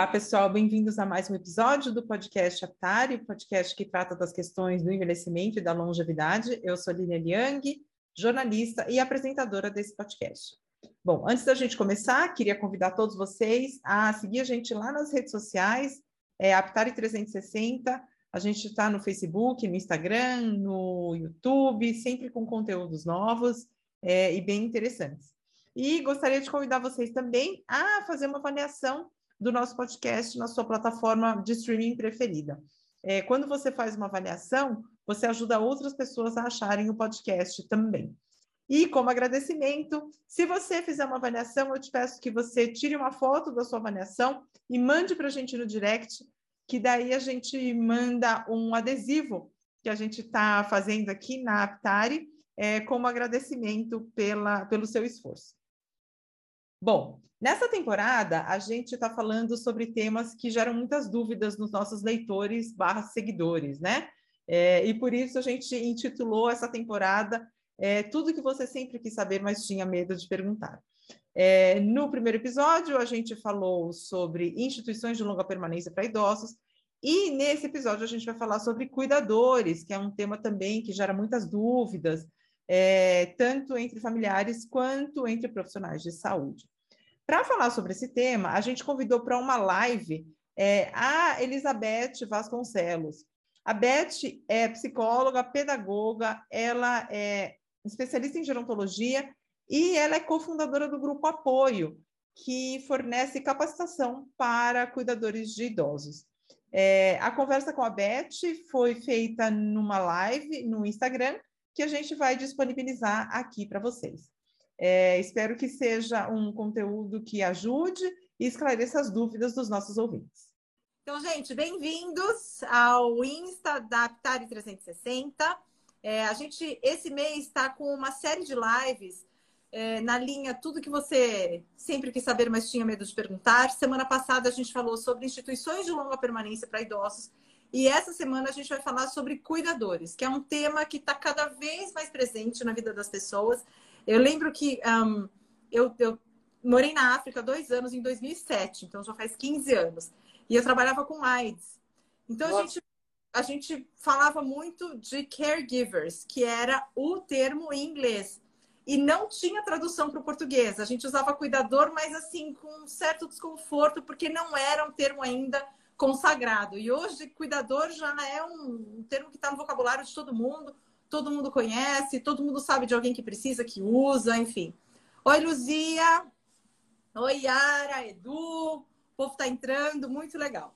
Olá, pessoal, bem-vindos a mais um episódio do podcast Aptari, podcast que trata das questões do envelhecimento e da longevidade. Eu sou Lina Liang, jornalista e apresentadora desse podcast. Bom, antes da gente começar, queria convidar todos vocês a seguir a gente lá nas redes sociais, é Aptari 360. A gente está no Facebook, no Instagram, no YouTube, sempre com conteúdos novos é, e bem interessantes. E gostaria de convidar vocês também a fazer uma avaliação do nosso podcast na sua plataforma de streaming preferida. É, quando você faz uma avaliação, você ajuda outras pessoas a acharem o podcast também. E como agradecimento, se você fizer uma avaliação, eu te peço que você tire uma foto da sua avaliação e mande para a gente no direct, que daí a gente manda um adesivo que a gente está fazendo aqui na Aptari, é, como agradecimento pela, pelo seu esforço. Bom, nessa temporada a gente está falando sobre temas que geram muitas dúvidas nos nossos leitores barra seguidores, né? É, e por isso a gente intitulou essa temporada é, Tudo que você sempre quis saber, mas tinha medo de perguntar. É, no primeiro episódio, a gente falou sobre instituições de longa permanência para idosos, e nesse episódio a gente vai falar sobre cuidadores, que é um tema também que gera muitas dúvidas, é, tanto entre familiares quanto entre profissionais de saúde. Para falar sobre esse tema, a gente convidou para uma live é, a Elizabeth Vasconcelos. A Beth é psicóloga, pedagoga, ela é especialista em gerontologia e ela é cofundadora do grupo Apoio, que fornece capacitação para cuidadores de idosos. É, a conversa com a Beth foi feita numa live no Instagram que a gente vai disponibilizar aqui para vocês. É, espero que seja um conteúdo que ajude e esclareça as dúvidas dos nossos ouvintes. Então, gente, bem-vindos ao Insta da Aptari 360. É, a gente, esse mês, está com uma série de lives é, na linha Tudo que você sempre quis saber, mas tinha medo de perguntar. Semana passada a gente falou sobre instituições de longa permanência para idosos e essa semana a gente vai falar sobre cuidadores, que é um tema que está cada vez mais presente na vida das pessoas. Eu lembro que um, eu, eu, morei na África dois anos, em 2007, então já faz 15 anos. E eu trabalhava com AIDS. Então a gente, a gente falava muito de caregivers, que era o termo em inglês. E não tinha tradução para o português. A gente usava cuidador, mas assim, com um certo desconforto, porque não era um termo ainda consagrado. E hoje, cuidador já é um, termo que está no vocabulário de todo mundo, todo mundo conhece, todo mundo sabe de alguém que precisa, que usa, enfim. Oi, Luzia! Oi, Yara, Edu! O povo está entrando, muito legal.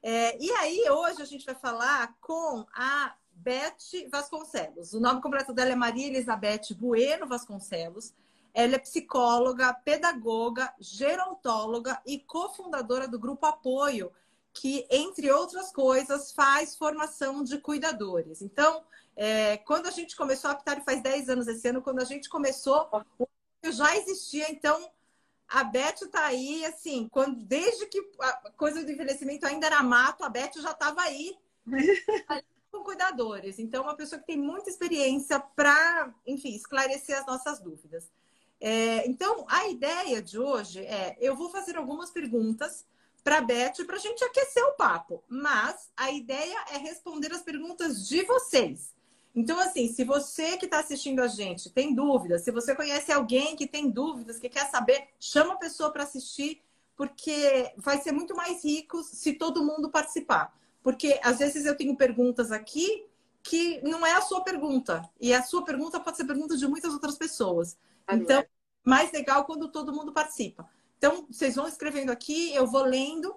É, e aí, hoje a gente vai falar com a Beth Vasconcelos. O nome completo dela é Maria Elizabeth Bueno Vasconcelos. Ela é psicóloga, pedagoga, gerontóloga e cofundadora do Grupo Apoio, que, entre outras coisas, faz formação de cuidadores. Então, é, quando a gente começou, a Aptari faz 10 anos esse ano, quando a gente começou, o já existia, então a Beth está aí, assim, quando, desde que a coisa do envelhecimento ainda era mato, a Beth já estava aí com cuidadores. Então, uma pessoa que tem muita experiência para, enfim, esclarecer as nossas dúvidas. É, então, a ideia de hoje é: eu vou fazer algumas perguntas para a Beth para a gente aquecer o papo. Mas a ideia é responder as perguntas de vocês. Então, assim, se você que está assistindo a gente tem dúvidas, se você conhece alguém que tem dúvidas, que quer saber, chama a pessoa para assistir, porque vai ser muito mais rico se todo mundo participar. Porque às vezes eu tenho perguntas aqui que não é a sua pergunta. E a sua pergunta pode ser pergunta de muitas outras pessoas. Então, mais legal quando todo mundo participa. Então, vocês vão escrevendo aqui, eu vou lendo.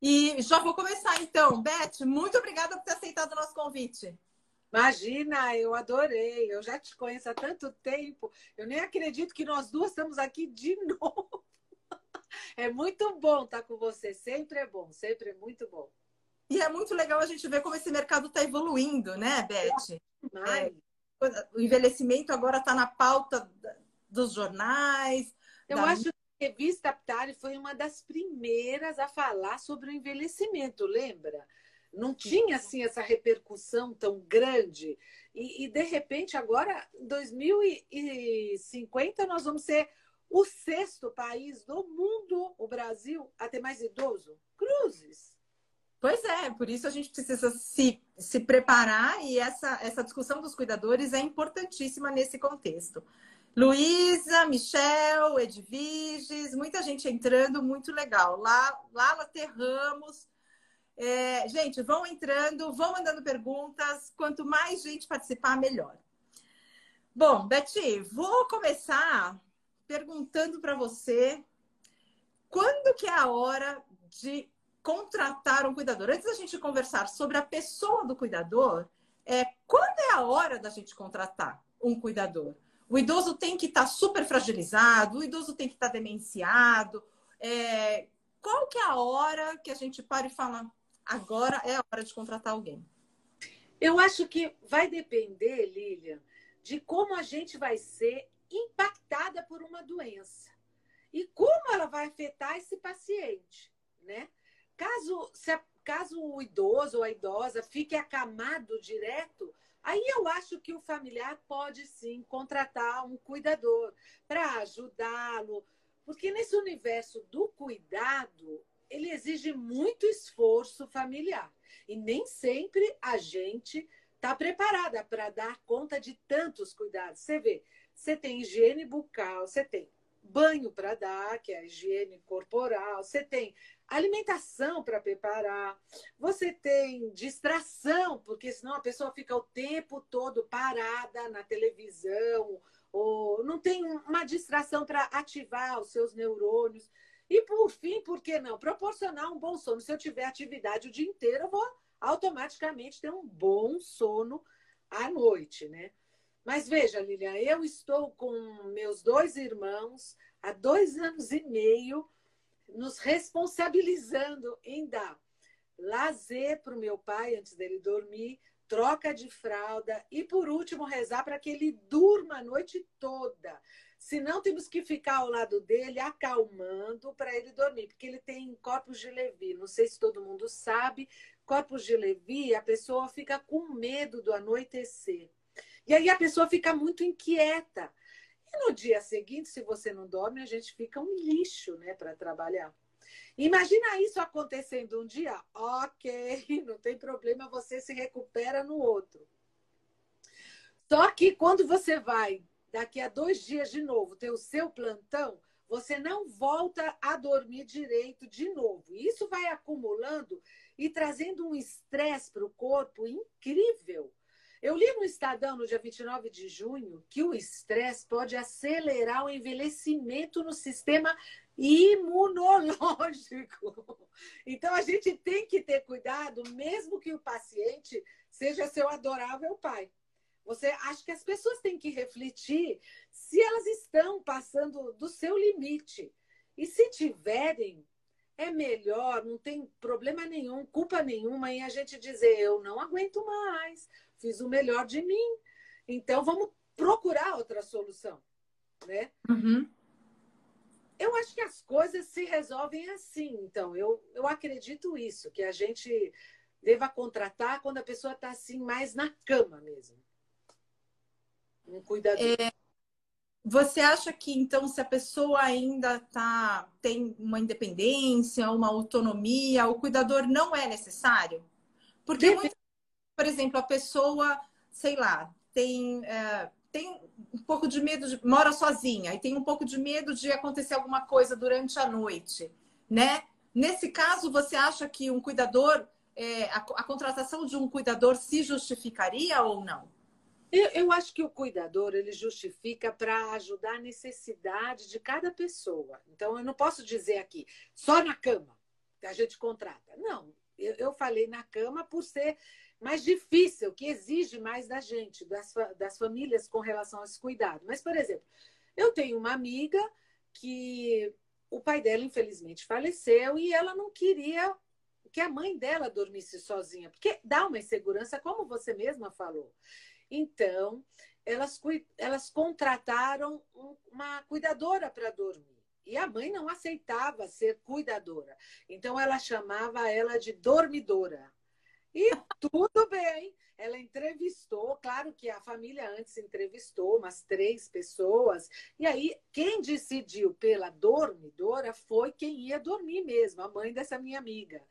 E já vou começar, então. Beth, muito obrigada por ter aceitado o nosso convite. Imagina, eu adorei. Eu já te conheço há tanto tempo. Eu nem acredito que nós duas estamos aqui de novo. É muito bom estar com você. Sempre é bom, sempre é muito bom. E é muito legal a gente ver como esse mercado está evoluindo, né, Beth? É, o envelhecimento agora está na pauta dos jornais, eu da... acho que a revista Aptari foi uma das primeiras a falar sobre o envelhecimento, lembra? Não tinha assim essa repercussão tão grande. E, e de repente, agora, em 2050, nós vamos ser o sexto país do mundo, o Brasil, a ter mais idoso? Cruzes. Pois é, por isso a gente precisa se, se preparar e essa, essa discussão dos cuidadores é importantíssima nesse contexto. Luísa, Michel, Edviges, muita gente entrando, muito legal. Lá, Lala Terramos. É, gente, vão entrando, vão mandando perguntas. Quanto mais gente participar, melhor. Bom, Beti, vou começar perguntando para você quando que é a hora de contratar um cuidador. Antes da gente conversar sobre a pessoa do cuidador, é, quando é a hora da gente contratar um cuidador? O idoso tem que estar tá super fragilizado, o idoso tem que estar tá demenciado. É, qual que é a hora que a gente para e fala, agora é a hora de contratar alguém? Eu acho que vai depender, Lilian, de como a gente vai ser impactada por uma doença e como ela vai afetar esse paciente, né? Caso, se, caso o idoso ou a idosa fique acamado direto, aí eu acho que o familiar pode sim contratar um cuidador para ajudá-lo, porque nesse universo do cuidado, ele exige muito esforço familiar. E nem sempre a gente está preparada para dar conta de tantos cuidados. Você vê, você tem higiene bucal, você tem banho para dar, que é a higiene corporal, você tem alimentação para preparar, você tem distração, porque senão a pessoa fica o tempo todo parada na televisão, ou não tem uma distração para ativar os seus neurônios. E por fim, por que não? Proporcionar um bom sono. Se eu tiver atividade o dia inteiro, eu vou automaticamente ter um bom sono à noite, né? Mas veja, Lilian, eu estou com meus dois irmãos há dois anos e meio nos responsabilizando em dar lazer para o meu pai antes dele dormir, troca de fralda e, por último, rezar para que ele durma a noite toda. Se não, temos que ficar ao lado dele, acalmando para ele dormir, porque ele tem corpos de Levi. Não sei se todo mundo sabe, corpos de Levi, a pessoa fica com medo do anoitecer. E aí a pessoa fica muito inquieta. E no dia seguinte, se você não dorme, a gente fica um lixo, né, para trabalhar. Imagina isso acontecendo um dia, ok, não tem problema, você se recupera no outro. Só que quando você vai, daqui a dois dias de novo, ter o seu plantão, você não volta a dormir direito de novo. Isso vai acumulando e trazendo um estresse para o corpo incrível. Eu li no Estadão, no dia 29 de junho, que o estresse pode acelerar o envelhecimento no sistema imunológico. Então, a gente tem que ter cuidado, mesmo que o paciente seja seu adorável pai. Você acha que as pessoas têm que refletir se elas estão passando do seu limite. E se tiverem, é melhor, não tem problema nenhum, culpa nenhuma em a gente dizer eu não aguento mais, fiz o melhor de mim. Então vamos procurar outra solução, né? Uhum. Eu acho que as coisas se resolvem assim. Então eu, eu acredito isso, que a gente deva contratar quando a pessoa está assim mais na cama mesmo. Um cuidador. É, você acha que então se a pessoa ainda tá tem uma independência, uma autonomia, o cuidador não é necessário? Porque Deve por exemplo, a pessoa, sei lá, tem, é, tem um pouco de medo, de, mora sozinha e tem um pouco de medo de acontecer alguma coisa durante a noite, né? Nesse caso, você acha que um cuidador, é, a, a, contratação de um cuidador se justificaria ou não? Eu, eu acho que o cuidador ele justifica para ajudar a necessidade de cada pessoa. Então, eu não posso dizer aqui só na cama que a gente contrata. Não, eu, eu falei na cama por ser mais difícil, que exige mais da gente, das, das famílias com relação a esse cuidado. Mas, por exemplo, eu tenho uma amiga que o pai dela, infelizmente, faleceu e ela não queria que a mãe dela dormisse sozinha, porque dá uma insegurança, como você mesma falou. Então, elas, elas contrataram uma cuidadora para dormir. E a mãe não aceitava ser cuidadora. Então, ela chamava ela de dormidora. E tudo bem. Ela entrevistou, claro que a família antes entrevistou umas três pessoas, e aí quem decidiu pela dormidora foi quem ia dormir mesmo, a mãe dessa minha amiga.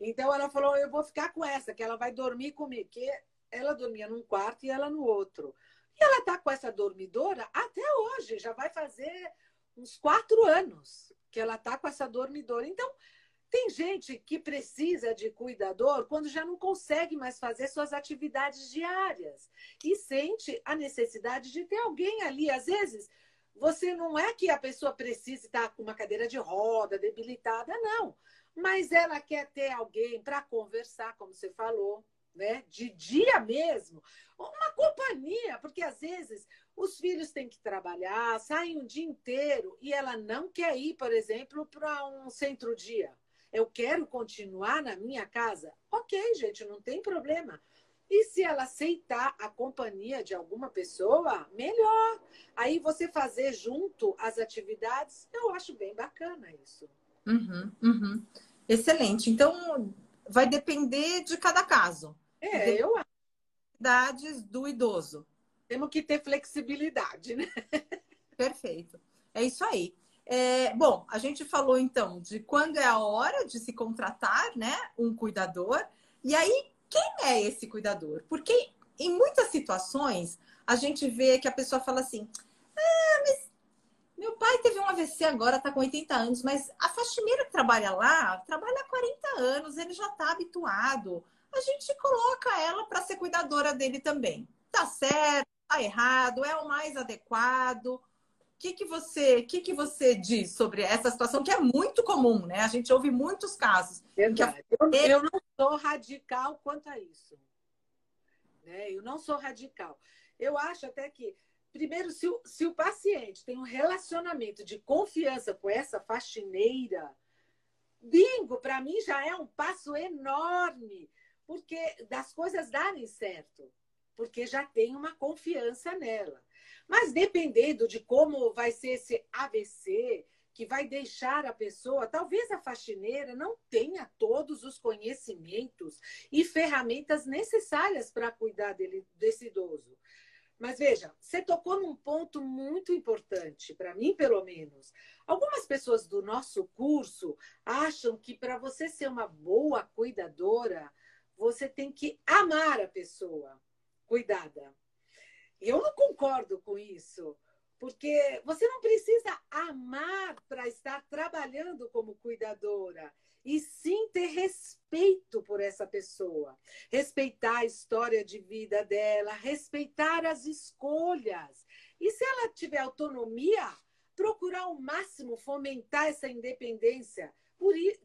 Então ela falou: Eu vou ficar com essa, que ela vai dormir comigo. Que ela dormia num quarto e ela no outro. E ela tá com essa dormidora até hoje, já vai fazer uns quatro anos que ela tá com essa dormidora. Então, tem gente que precisa de cuidador quando já não consegue mais fazer suas atividades diárias e sente a necessidade de ter alguém ali. Às vezes, você não é que a pessoa precise estar com uma cadeira de roda, debilitada, não. Mas ela quer ter alguém para conversar, como você falou, né? De dia mesmo, uma companhia, porque às vezes os filhos têm que trabalhar, saem um dia inteiro e ela não quer ir, por exemplo, para um centro-dia. Eu quero continuar na minha casa. Ok, gente, não tem problema. E se ela aceitar a companhia de alguma pessoa, melhor. Aí você fazer junto as atividades, eu acho bem bacana isso. Uhum, uhum. Excelente. Então, vai depender de cada caso. É, eu acho. Idades do idoso. Temos que ter flexibilidade, né? Perfeito. É isso aí. É, bom, a gente falou então de quando é a hora de se contratar, né, um cuidador. E aí, quem é esse cuidador? Porque em muitas situações a gente vê que a pessoa fala assim: ah, mas meu pai teve um AVC agora, tá com 80 anos, mas a faxineira que trabalha lá trabalha há 40 anos, ele já tá habituado. A gente coloca ela para ser cuidadora dele também. Tá certo, tá errado, é o mais adequado que, que você que, que você diz sobre essa situação que é muito comum, né? A gente ouve muitos casos. Verdade. Eu, eu não sou radical quanto a isso. Né? Eu não sou radical. Eu acho até que, primeiro, se o, se o paciente tem um relacionamento de confiança com essa faxineira, bingo, para mim já é um passo enorme, porque das coisas darem certo, porque já tem uma confiança nela. Mas dependendo de como vai ser esse AVC, que vai deixar a pessoa, talvez a faxineira não tenha todos os conhecimentos e ferramentas necessárias para cuidar dele, desse idoso. Mas veja, você tocou num ponto muito importante, para mim, pelo menos. Algumas pessoas do nosso curso acham que para você ser uma boa cuidadora, você tem que amar a pessoa cuidada. E eu não concordo com isso, porque você não precisa amar para estar trabalhando como cuidadora, e sim ter respeito por essa pessoa, respeitar a história de vida dela, respeitar as escolhas. E se ela tiver autonomia, procurar ao máximo fomentar essa independência,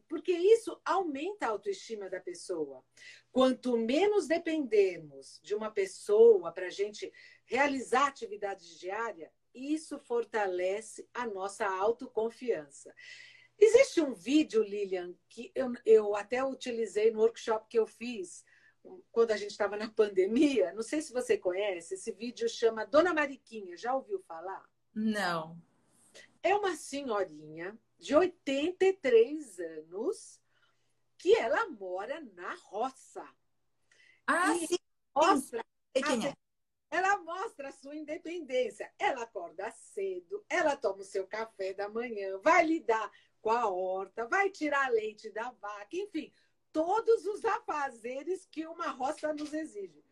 porque isso aumenta a autoestima da pessoa. Quanto menos dependermos de uma pessoa para a gente realizar atividades diárias, isso fortalece a nossa autoconfiança. Existe um vídeo, Lilian, que eu, eu até utilizei no workshop que eu fiz quando a gente estava na pandemia. Não sei se você conhece, esse vídeo chama Dona Mariquinha. Já ouviu falar? Não. É uma senhorinha de 83 anos que ela mora na roça. Ah, e sim. Mostra quem é. Ela mostra a sua independência. Ela acorda cedo, ela toma o seu café da manhã, vai lidar com a horta, vai tirar leite da vaca, enfim, todos os afazeres que uma roça nos exige.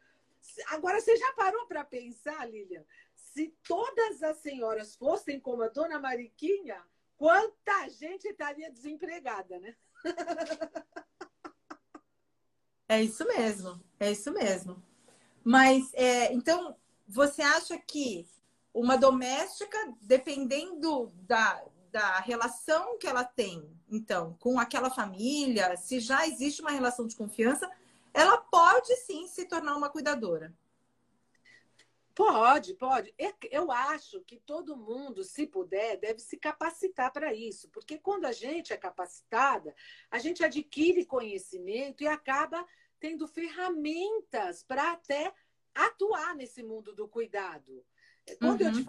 Agora, você já parou para pensar, Lilian? Se todas as senhoras fossem como a dona Mariquinha, quanta gente estaria desempregada, né? É isso mesmo, é isso mesmo. Mas, é, então, você acha que uma doméstica, dependendo da, da relação que ela tem, então, com aquela família, se já existe uma relação de confiança, ela pode sim se tornar uma cuidadora. Pode, pode. Eu acho que todo mundo, se puder, deve se capacitar para isso, porque quando a gente é capacitada, a gente adquire conhecimento e acaba tendo ferramentas para até atuar nesse mundo do cuidado. Quando uhum. eu te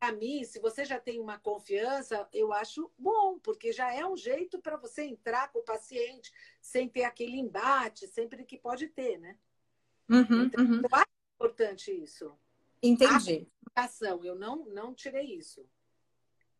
para mim, se você já tem uma confiança, eu acho bom, porque já é um jeito para você entrar com o paciente sem ter aquele embate, sempre que pode ter, né? Uhum, então, uhum. Eu acho importante isso. Entendi. Ação, eu não, não tirei isso.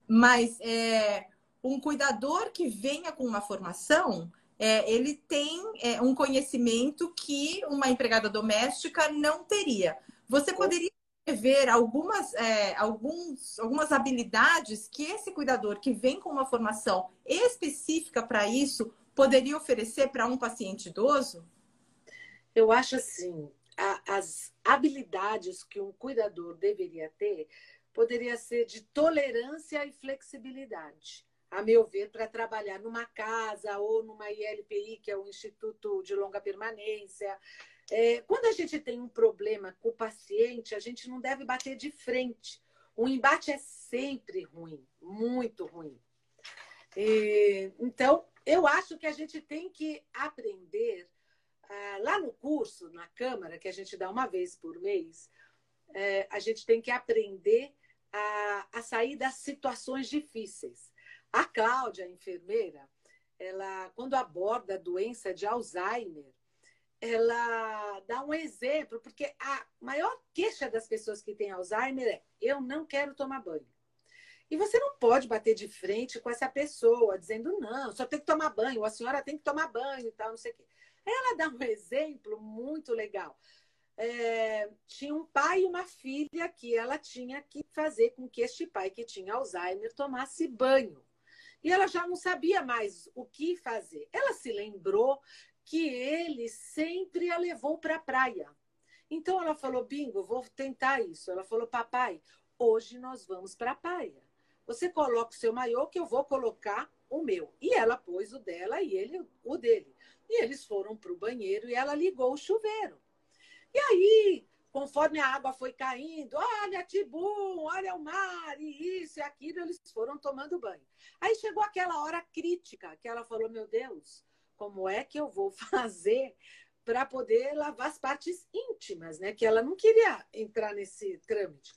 Mas é, um cuidador que venha com uma formação, é, ele tem é, um conhecimento que uma empregada doméstica não teria. Você poderia ver algumas, é, alguns, algumas habilidades que esse cuidador que vem com uma formação específica para isso poderia oferecer para um paciente idoso? Eu acho assim, a, as habilidades que um cuidador deveria ter poderia ser de tolerância e flexibilidade, a meu ver, para trabalhar numa casa ou numa ILPI, que é o Instituto de Longa Permanência, é, quando a gente tem um problema com o paciente, a gente não deve bater de frente. O embate é sempre ruim, muito ruim. E, então, eu acho que a gente tem que aprender, lá no curso, na Câmara, que a gente dá uma vez por mês, é, a gente tem que aprender a, a sair das situações difíceis. A Cláudia, a enfermeira, ela, quando aborda a doença de Alzheimer, ela dá um exemplo, porque a maior queixa das pessoas que têm Alzheimer é: eu não quero tomar banho. E você não pode bater de frente com essa pessoa, dizendo, não, só tem que tomar banho, a senhora tem que tomar banho e tal, não sei o quê. Ela dá um exemplo muito legal. É, tinha um pai e uma filha que ela tinha que fazer com que este pai, que tinha Alzheimer, tomasse banho. E ela já não sabia mais o que fazer. Ela se lembrou que ele sempre a levou para a praia. Então ela falou: Bingo, vou tentar isso. Ela falou: Papai, hoje nós vamos para a praia. Você coloca o seu maiô que eu vou colocar o meu. E ela pôs o dela e ele o dele. E eles foram para o banheiro e ela ligou o chuveiro. E aí, conforme a água foi caindo, olha Tibum, olha o mar, e isso e aquilo, eles foram tomando banho. Aí chegou aquela hora crítica que ela falou: Meu Deus, como é que eu vou fazer para poder lavar as partes íntimas, né? Que ela não queria entrar nesse trâmite.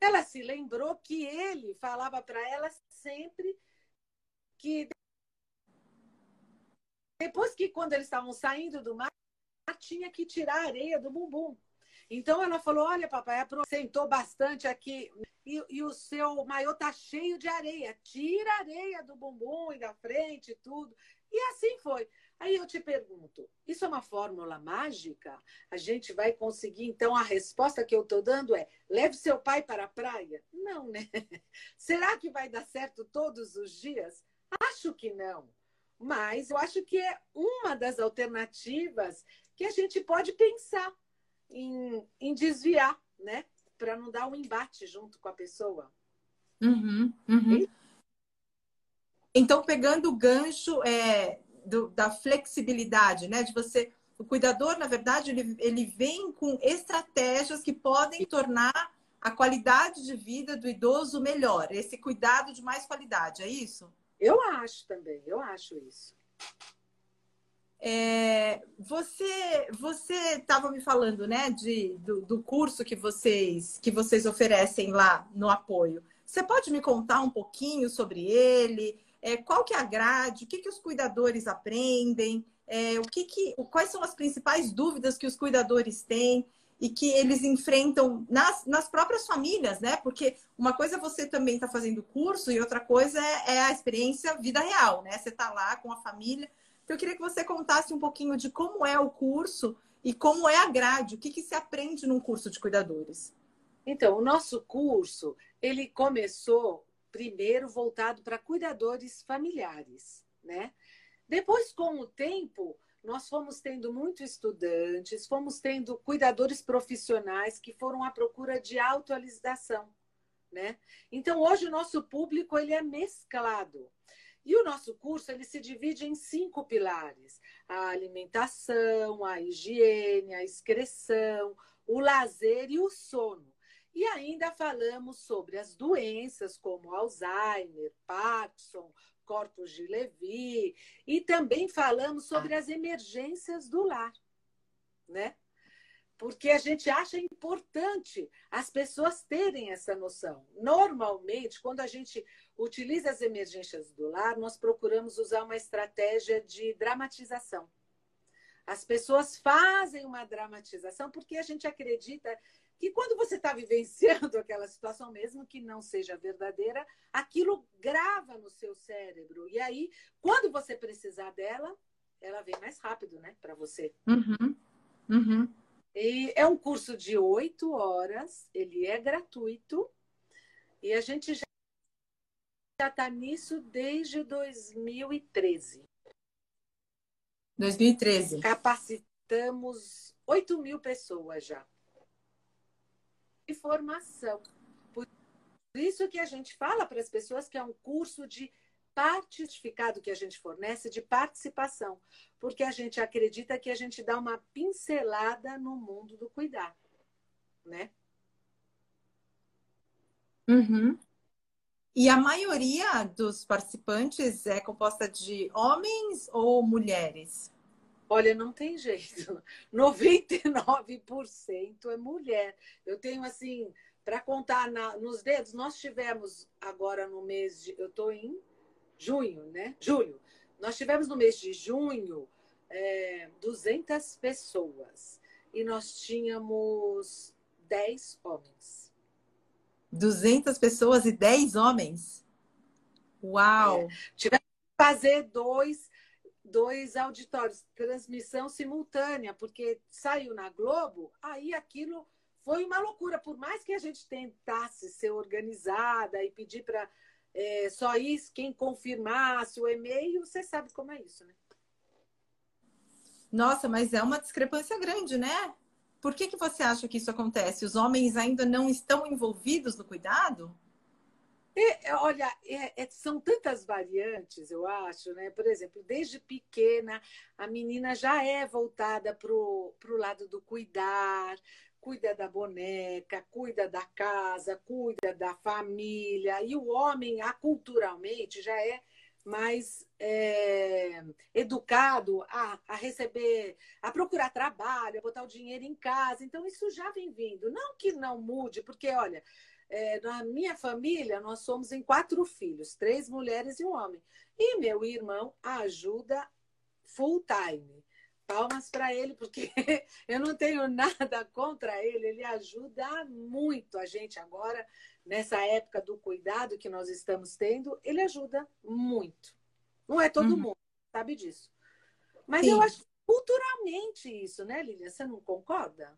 Ela se lembrou que ele falava para ela sempre que depois que quando eles estavam saindo do mar, tinha que tirar a areia do bumbum. Então ela falou: Olha, papai, sentou bastante aqui e, e, o seu maiô tá cheio de areia. Tira a areia do bumbum e da frente e tudo. E assim foi. Aí eu te pergunto: isso é uma fórmula mágica? A gente vai conseguir, então, a resposta que eu estou dando é: leve seu pai para a praia? Não, né? Será que vai dar certo todos os dias? Acho que não. Mas eu acho que é uma das alternativas que a gente pode pensar em, em desviar, né? Para não dar um embate junto com a pessoa. Uhum, uhum. Então, pegando o gancho é, do, da flexibilidade, né? De você. O cuidador, na verdade, ele, ele vem com estratégias que podem tornar a qualidade de vida do idoso melhor, esse cuidado de mais qualidade, é isso? Eu acho também, eu acho isso. É, você você estava me falando, né, de, do, do, curso que vocês que vocês oferecem lá no apoio. Você pode me contar um pouquinho sobre ele? É, qual que é a grade? O que, que os cuidadores aprendem? É, o que que, quais são as principais dúvidas que os cuidadores têm e que eles enfrentam nas, nas próprias famílias, né? Porque uma coisa é você também está fazendo curso e outra coisa é, é, a experiência vida real, né? Você está lá com a família. Então, eu queria que você contasse um pouquinho de como é o curso e como é a grade, o que, que se aprende num curso de cuidadores. Então, o nosso curso, ele começou primeiro voltado para cuidadores familiares, né? Depois, com o tempo, nós fomos tendo muitos estudantes, fomos tendo cuidadores profissionais que foram à procura de atualização, né? Então, hoje o nosso público ele é mesclado. E o nosso curso ele se divide em cinco pilares: a alimentação, a higiene, a excreção, o lazer e o sono. E ainda falamos sobre as doenças como Alzheimer, Parkinson, corpos de Levi, e também falamos sobre as emergências do lar, né? porque a gente acha importante as pessoas terem essa noção. Normalmente, quando a gente utiliza as emergências do lar, nós procuramos usar uma estratégia de dramatização. As pessoas fazem uma dramatização porque a gente acredita que quando você está vivenciando aquela situação, mesmo que não seja verdadeira, aquilo grava no seu cérebro. E aí, quando você precisar dela, ela vem mais rápido, né, para você. Uhum. Uhum. E é um curso de oito horas, ele é gratuito e a gente já está nisso desde 2013. 2013. Capacitamos 8 mil pessoas já. E formação. Por isso que a gente fala para as pessoas que é um curso de certificado que a gente fornece de participação, porque a gente acredita que a gente dá uma pincelada no mundo do cuidar, né? Uhum. E a maioria dos participantes é composta de homens ou mulheres? Olha, não tem jeito. 99% é mulher. Eu tenho assim, para contar na, nos dedos, nós tivemos agora no mês de. Eu estou em junho, né? Julho. Nós tivemos no mês de junho é, 200 pessoas e nós tínhamos 10 homens. 200 pessoas e 10 homens? Uau! É. Tivemos que fazer dois, dois auditórios, transmissão simultânea, porque saiu na Globo, aí aquilo foi uma loucura. Por mais que a gente tentasse ser organizada e pedir para é, só isso, quem confirmasse o e-mail, você sabe como é isso, né? Nossa, mas é uma discrepância grande, né? Por que, que você acha que isso acontece? Os homens ainda não estão envolvidos no cuidado? É, é olha, é, é, são tantas variantes, eu acho, né? Por exemplo, desde pequena, a menina já é voltada para o lado do cuidar, cuida da boneca, cuida da casa, cuida da família. E o homem, culturalmente, já é mais é, educado a, a receber, a procurar trabalho, a botar o dinheiro em casa. Então, isso já vem vindo. Não que não mude, porque, olha, é, na minha família, nós somos em quatro filhos, três mulheres e um homem. E meu irmão ajuda full time palmas para ele, porque eu não tenho nada contra ele, ele ajuda muito a gente agora, nessa época do cuidado que nós estamos tendo, ele ajuda muito. Não é todo uhum. mundo, sabe disso. Mas Sim. eu acho culturalmente isso, né, Lilian? Você não concorda?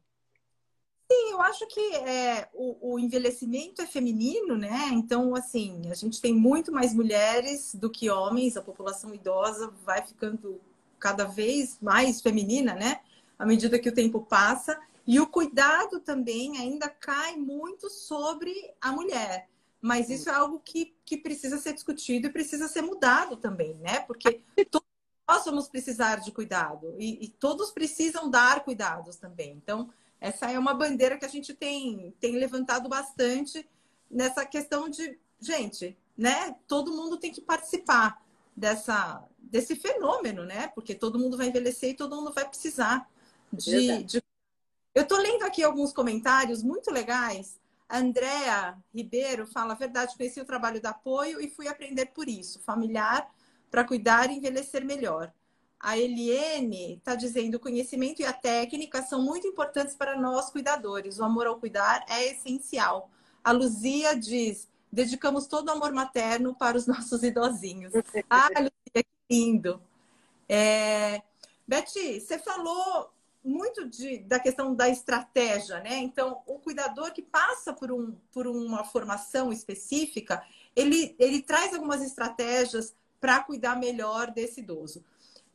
Sim, eu acho que é, o, o, envelhecimento é feminino, né? Então, assim, a gente tem muito mais mulheres do que homens, a população idosa vai ficando cada vez mais feminina, né? À medida que o tempo passa. E o cuidado também ainda cai muito sobre a mulher. Mas isso é algo que, que precisa ser discutido e precisa ser mudado também, né? Porque todos nós vamos precisar de cuidado e, e todos precisam dar cuidados também. Então, essa é uma bandeira que a gente tem, tem levantado bastante nessa questão de, gente, né? Todo mundo tem que participar dessa, desse fenômeno, né? Porque todo mundo vai envelhecer e todo mundo vai precisar de. de... Eu estou lendo aqui alguns comentários muito legais. A Andrea Ribeiro fala: a verdade, conheci o trabalho do apoio e fui aprender por isso, familiar, para cuidar e envelhecer melhor. A Eliene está dizendo: o conhecimento e a técnica são muito importantes para nós cuidadores. O amor ao cuidar é essencial. A Luzia diz: dedicamos todo o amor materno para os nossos idosinhos. Ah, Luzia, que lindo! É... Betty, você falou muito de, da questão da estratégia, né? Então, o cuidador que passa por, um, por uma formação específica, ele, ele traz algumas estratégias para cuidar melhor desse idoso.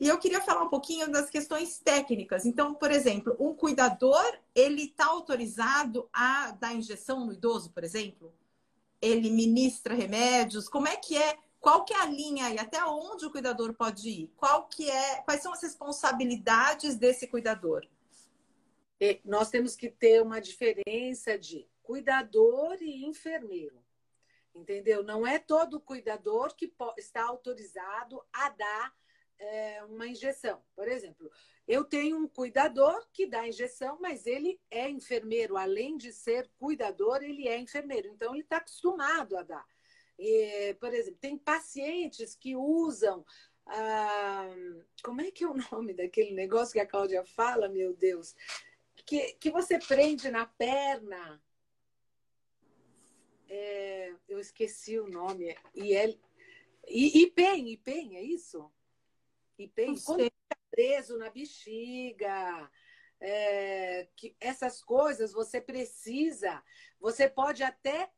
E eu queria falar um pouquinho das questões técnicas. Então, por exemplo, um cuidador, ele está autorizado a dar injeção no idoso, por exemplo? ele ministra remédios? Como é que é? Qual que é a linha e até onde o cuidador pode ir? Qual que é? Quais são as responsabilidades desse cuidador? É, nós temos que ter uma diferença de cuidador e enfermeiro. Entendeu? Não é todo cuidador que está autorizado a dar é, uma injeção. Por exemplo, eu tenho um cuidador que dá injeção, mas ele é enfermeiro. Além de ser cuidador, ele é enfermeiro. Então, ele está acostumado a dar. E, por exemplo, tem pacientes que usam. Ah, como é que é o nome daquele negócio que a Cláudia fala, meu Deus? Que, que você prende na perna. É, eu esqueci o nome. E é, e, IPEM, IPEM, é isso? IPEM, quando fica preso na bexiga, é, que essas coisas você precisa, você pode até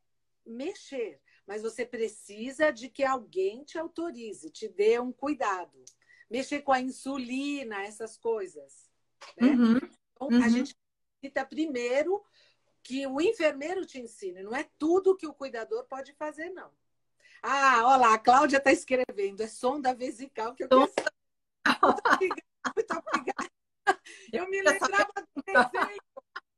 mexer, mas você precisa de que alguém te autorize, te dê um cuidado. Mexer com a insulina, essas coisas. Né? Uhum. Então, uhum. a gente necessita primeiro que o enfermeiro te ensine. Não é tudo que o cuidador pode fazer, não. Ah, olha lá, a Cláudia está escrevendo. É sonda vesical que eu quero Muito obrigada, muito obrigada. Eu me lembrava do desenho.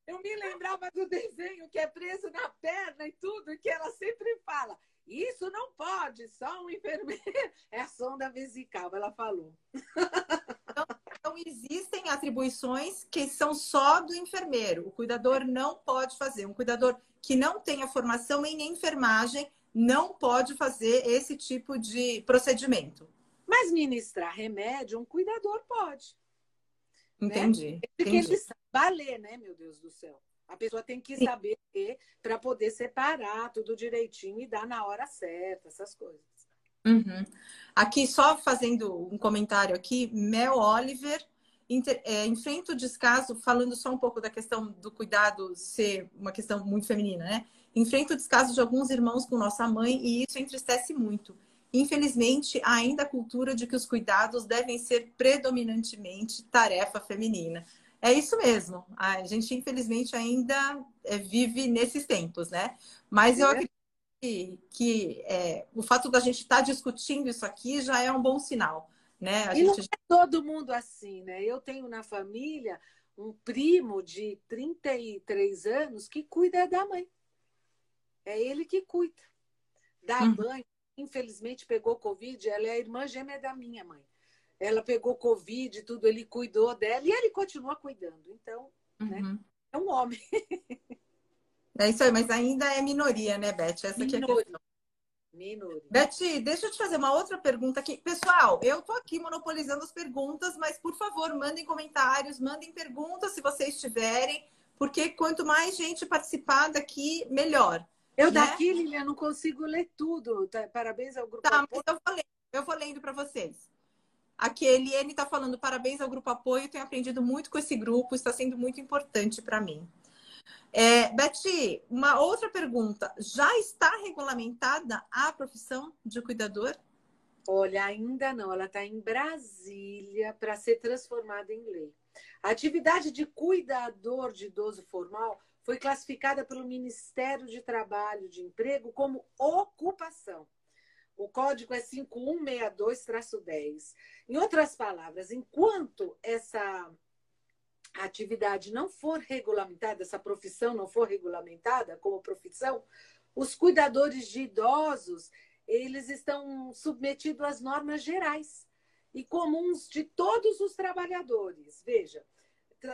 Eu me lembrava do desenho que é preso na perna e tudo, que ela sempre fala. Isso não pode, só um enfermeiro. É a sonda vesical, ela falou. Então, então, existem atribuições que são só do enfermeiro. O cuidador não pode fazer. Um cuidador que não tenha formação em enfermagem não pode fazer esse tipo de procedimento. Mas ministrar remédio, um cuidador pode. Né? Entendi. Né? Porque ele sabe ler, né, meu Deus do céu? A pessoa tem que Sim. saber para poder separar tudo direitinho e dar na hora certa, essas coisas. Uhum. Aqui, só fazendo um comentário aqui, Mel Oliver inter, é, enfrenta o descaso, falando só um pouco da questão do cuidado ser uma questão muito feminina, né? Enfrenta o descaso de alguns irmãos com nossa mãe e isso entristece muito. Infelizmente, há ainda a cultura de que os cuidados devem ser predominantemente tarefa feminina. É isso mesmo. A gente, infelizmente, ainda é, vive nesses tempos, né? Mas eu é. acredito que, que é, o fato da gente estar tá discutindo isso aqui já é um bom sinal. Né? A e gente... não é todo mundo assim, né? Eu tenho na família um primo de 33 anos que cuida da mãe. É ele que cuida. Dá uhum. banho. Infelizmente pegou Covid. Ela é a irmã gêmea da minha mãe. Ela pegou Covid, tudo, ele cuidou dela e ele continua cuidando. Então, né, uhum. né? É um homem. É isso aí, mas ainda é minoria, né, Beth? Essa minoria. aqui é a questão. Minoria. Beth, deixa eu te fazer uma outra pergunta aqui. Pessoal, eu tô aqui monopolizando as perguntas, mas por favor, mandem comentários, mandem perguntas se vocês tiverem, porque quanto mais gente participar daqui, melhor. Eu né? daqui, Lilian, não consigo ler tudo. Tá? Parabéns ao grupo. Tá, Apoio. eu vou, lendo, eu vou lendo para vocês. Aqui, Eliane está falando parabéns ao Grupo Apoio. Tenho aprendido muito com esse grupo, está sendo muito importante para mim. É, Beth, uma outra pergunta. Já está regulamentada a profissão de cuidador? Olha, ainda não. Ela está em Brasília para ser transformada em lei. A atividade de cuidador de idoso formal foi classificada pelo Ministério de Trabalho de Emprego como ocupação. O código é 5162-10. Em outras palavras, enquanto essa atividade não for regulamentada, essa profissão não for regulamentada como profissão, os cuidadores de idosos, eles estão submetidos às normas gerais e comuns de todos os trabalhadores. Veja,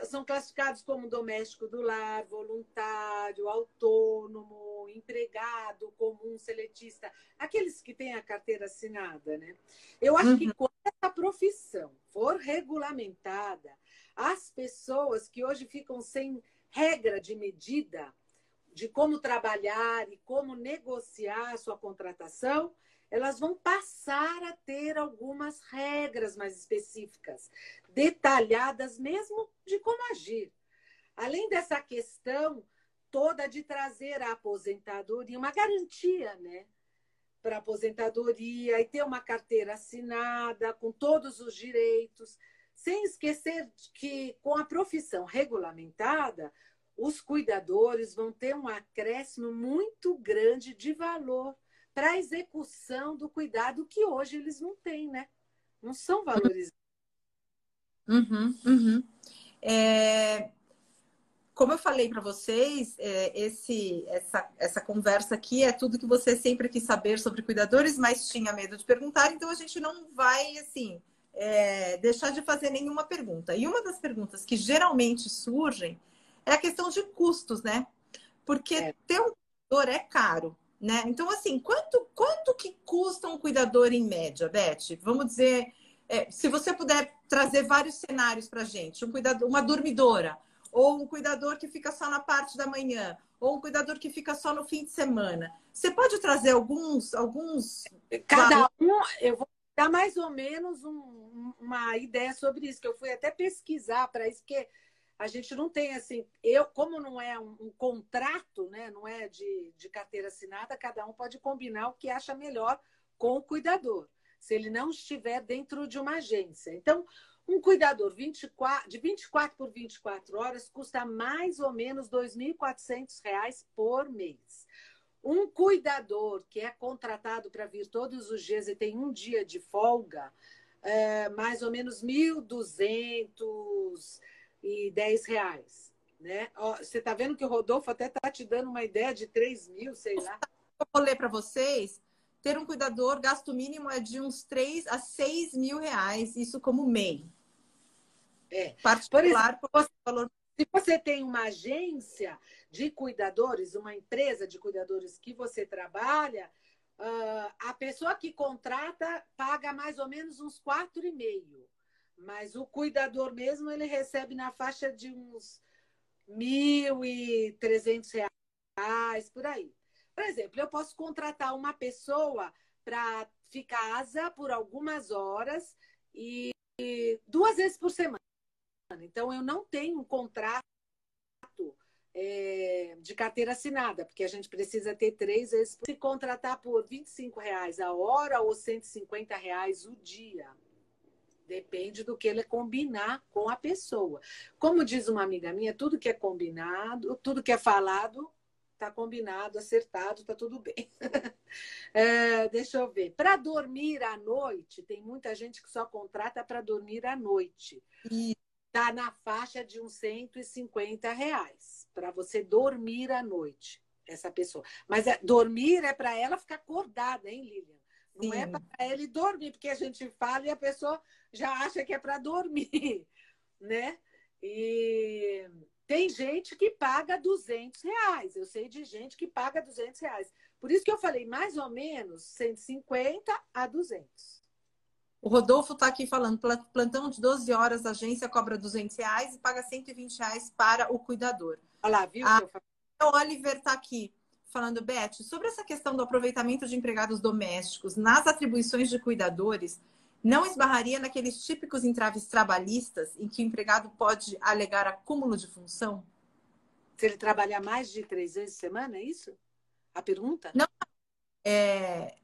são classificados como doméstico do lar, voluntário, autônomo, empregado, comum, seletista, aqueles que têm a carteira assinada, né? Eu acho uhum. que quando essa profissão for regulamentada, as pessoas que hoje ficam sem regra de medida de como trabalhar e como negociar a sua contratação, elas vão passar a ter algumas regras mais específicas, detalhadas mesmo de como agir. Além dessa questão toda de trazer a aposentadoria, uma garantia, né? Para aposentadoria e ter uma carteira assinada com todos os direitos, sem esquecer que com a profissão regulamentada, os cuidadores vão ter um acréscimo muito grande de valor para a execução do cuidado que hoje eles não têm, né? Não são valorizados. Uhum, uhum. É, como eu falei para vocês, é, esse, essa, essa conversa aqui é tudo que você sempre quis saber sobre cuidadores, mas tinha medo de perguntar, então a gente não vai, assim, é, deixar de fazer nenhuma pergunta. E uma das perguntas que geralmente surgem é a questão de custos, né? Porque é. ter um cuidador é caro, né? Então, assim, quanto, quanto que custa um cuidador em média, Beth? Vamos dizer, é, se você puder trazer vários cenários para gente, um cuidador, uma dormidora, ou um cuidador que fica só na parte da manhã, ou um cuidador que fica só no fim de semana. Você pode trazer alguns, alguns. Cada um, eu vou dar mais ou menos um, uma ideia sobre isso, que eu fui até pesquisar para isso, porque a gente não tem assim, eu, como não é um, um, contrato, né? Não é de, de carteira assinada, cada um pode combinar o que acha melhor com o cuidador, se ele não estiver dentro de uma agência. Então, um cuidador 24, de 24 por 24 horas custa mais ou menos R$ 2.400 por mês. Um cuidador que é contratado para vir todos os dias e tem um dia de folga, é mais ou menos 1.210 reais, né? Você está vendo que o Rodolfo até está te dando uma ideia de 3 mil, sei lá. Eu vou ler para vocês. Ter um cuidador, gasto mínimo é de uns 3 a 6 mil reais, isso como MEI. É. Particular, por exemplo, valor se você tem uma agência de cuidadores, uma empresa de cuidadores que você trabalha, uh, a pessoa que contrata paga mais ou menos uns quatro e meio, mas o cuidador mesmo ele recebe na faixa de uns e trezentos reais por aí. Por exemplo, eu posso contratar uma pessoa para ficar asa por algumas horas e duas vezes por semana. Então, eu não tenho um contrato é, de carteira assinada, porque a gente precisa ter três vezes. Se contratar por 25 reais a hora ou 150 reais o dia. Depende do que ele combinar com a pessoa. Como diz uma amiga minha, tudo que é combinado, tudo que é falado, está combinado, acertado, está tudo bem. é, deixa eu ver. Para dormir à noite, tem muita gente que só contrata para dormir à noite. Isso está na faixa de uns 150 reais para você dormir à noite, essa pessoa. Mas é, dormir é para ela ficar acordada, hein, Lilian? Não é Sim. é para ele dormir, porque a gente fala e a pessoa já acha que é para dormir, né? E tem gente que paga 200 reais. Eu sei de gente que paga 200 reais. Por isso que eu falei mais ou menos 150 a 200. O Rodolfo está aqui falando, plantão de 12 horas, a agência cobra 200 reais e paga 120 reais para o cuidador. Olha lá, viu? A... O Oliver está aqui falando, Beth, sobre essa questão do aproveitamento de empregados domésticos nas atribuições de cuidadores, não esbarraria naqueles típicos entraves trabalhistas em que o empregado pode alegar acúmulo de função? Se ele trabalhar mais de três vezes por semana, é isso? A pergunta? Não. É,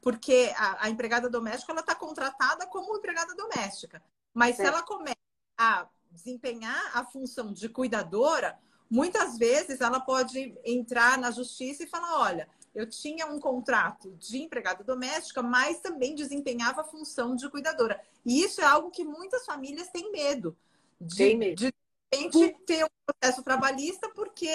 porque a, a empregada doméstica ela está contratada como empregada doméstica. Mas se ela começa a desempenhar a função de cuidadora, muitas vezes ela pode entrar na justiça e falar: olha, eu tinha um contrato de empregada doméstica, mas também desempenhava a função de cuidadora. E isso é algo que muitas famílias têm medo de, Tem medo. de, de ter um processo trabalhista, porque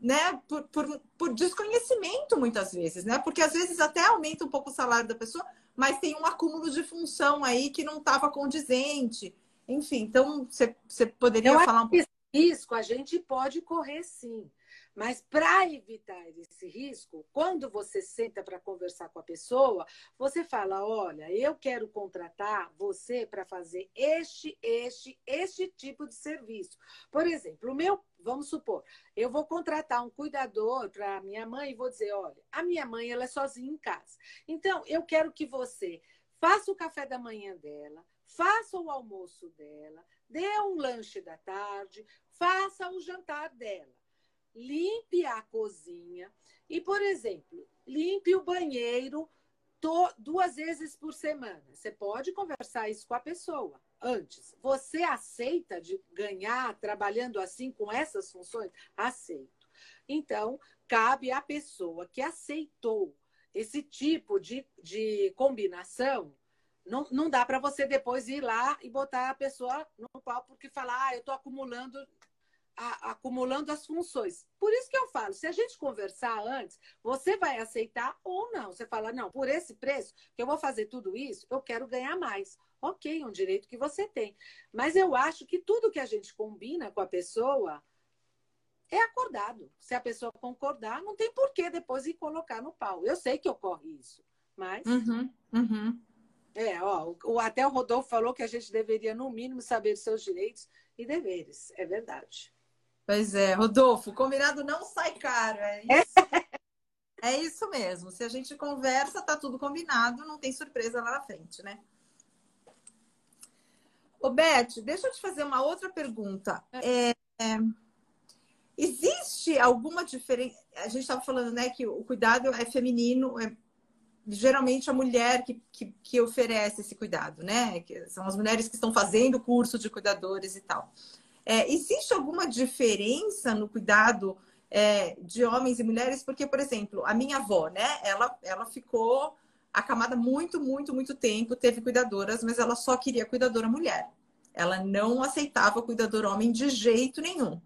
né, por, por, por, desconhecimento muitas vezes, né? Porque às vezes até aumenta um pouco o salário da pessoa, mas tem um acúmulo de função aí que não estava condizente. Enfim, então você poderia Eu falar um pouco. Risco a gente pode correr sim. Mas para evitar esse risco, quando você senta para conversar com a pessoa, você fala: olha, eu quero contratar você para fazer este, este, este tipo de serviço. Por exemplo, o meu, vamos supor, eu vou contratar um cuidador para minha mãe e vou dizer: olha, a minha mãe ela é sozinha em casa. Então, eu quero que você faça o café da manhã dela, faça o almoço dela, dê um lanche da tarde, faça o jantar dela limpe a cozinha e, por exemplo, limpe o banheiro duas vezes por semana. Você pode conversar isso com a pessoa antes. Você aceita de ganhar trabalhando assim com essas funções? Aceito. Então, cabe à pessoa que aceitou esse tipo de, de combinação. Não, não dá para você depois ir lá e botar a pessoa no pau porque falar, ah, eu estou acumulando a, acumulando as funções. Por isso que eu falo, se a gente conversar antes, você vai aceitar ou não. Você fala, não, por esse preço que eu vou fazer tudo isso, eu quero ganhar mais. Ok, um direito que você tem. Mas eu acho que tudo que a gente combina com a pessoa é acordado. Se a pessoa concordar, não tem por que depois ir colocar no pau. Eu sei que ocorre isso, mas. Uhum, uhum. É, ó, o, até o Rodolfo falou que a gente deveria, no mínimo, saber seus direitos e deveres. É verdade. Pois é, Rodolfo, combinado não sai caro, é isso. é isso mesmo. Se a gente conversa, tá tudo combinado, não tem surpresa lá na frente, né? Ô, Beth, deixa eu te fazer uma outra pergunta. É, é, existe alguma diferença? A gente estava falando, né, que o cuidado é feminino, é geralmente a mulher que, que, que, oferece esse cuidado, né? Que são as mulheres que estão fazendo o curso de cuidadores e tal. É, existe alguma diferença no cuidado é, de homens e mulheres? Porque, por exemplo, a minha avó, né? Ela, ela ficou acamada muito, muito, muito tempo, teve cuidadoras, mas ela só queria cuidadora mulher. Ela não aceitava cuidador homem de jeito nenhum.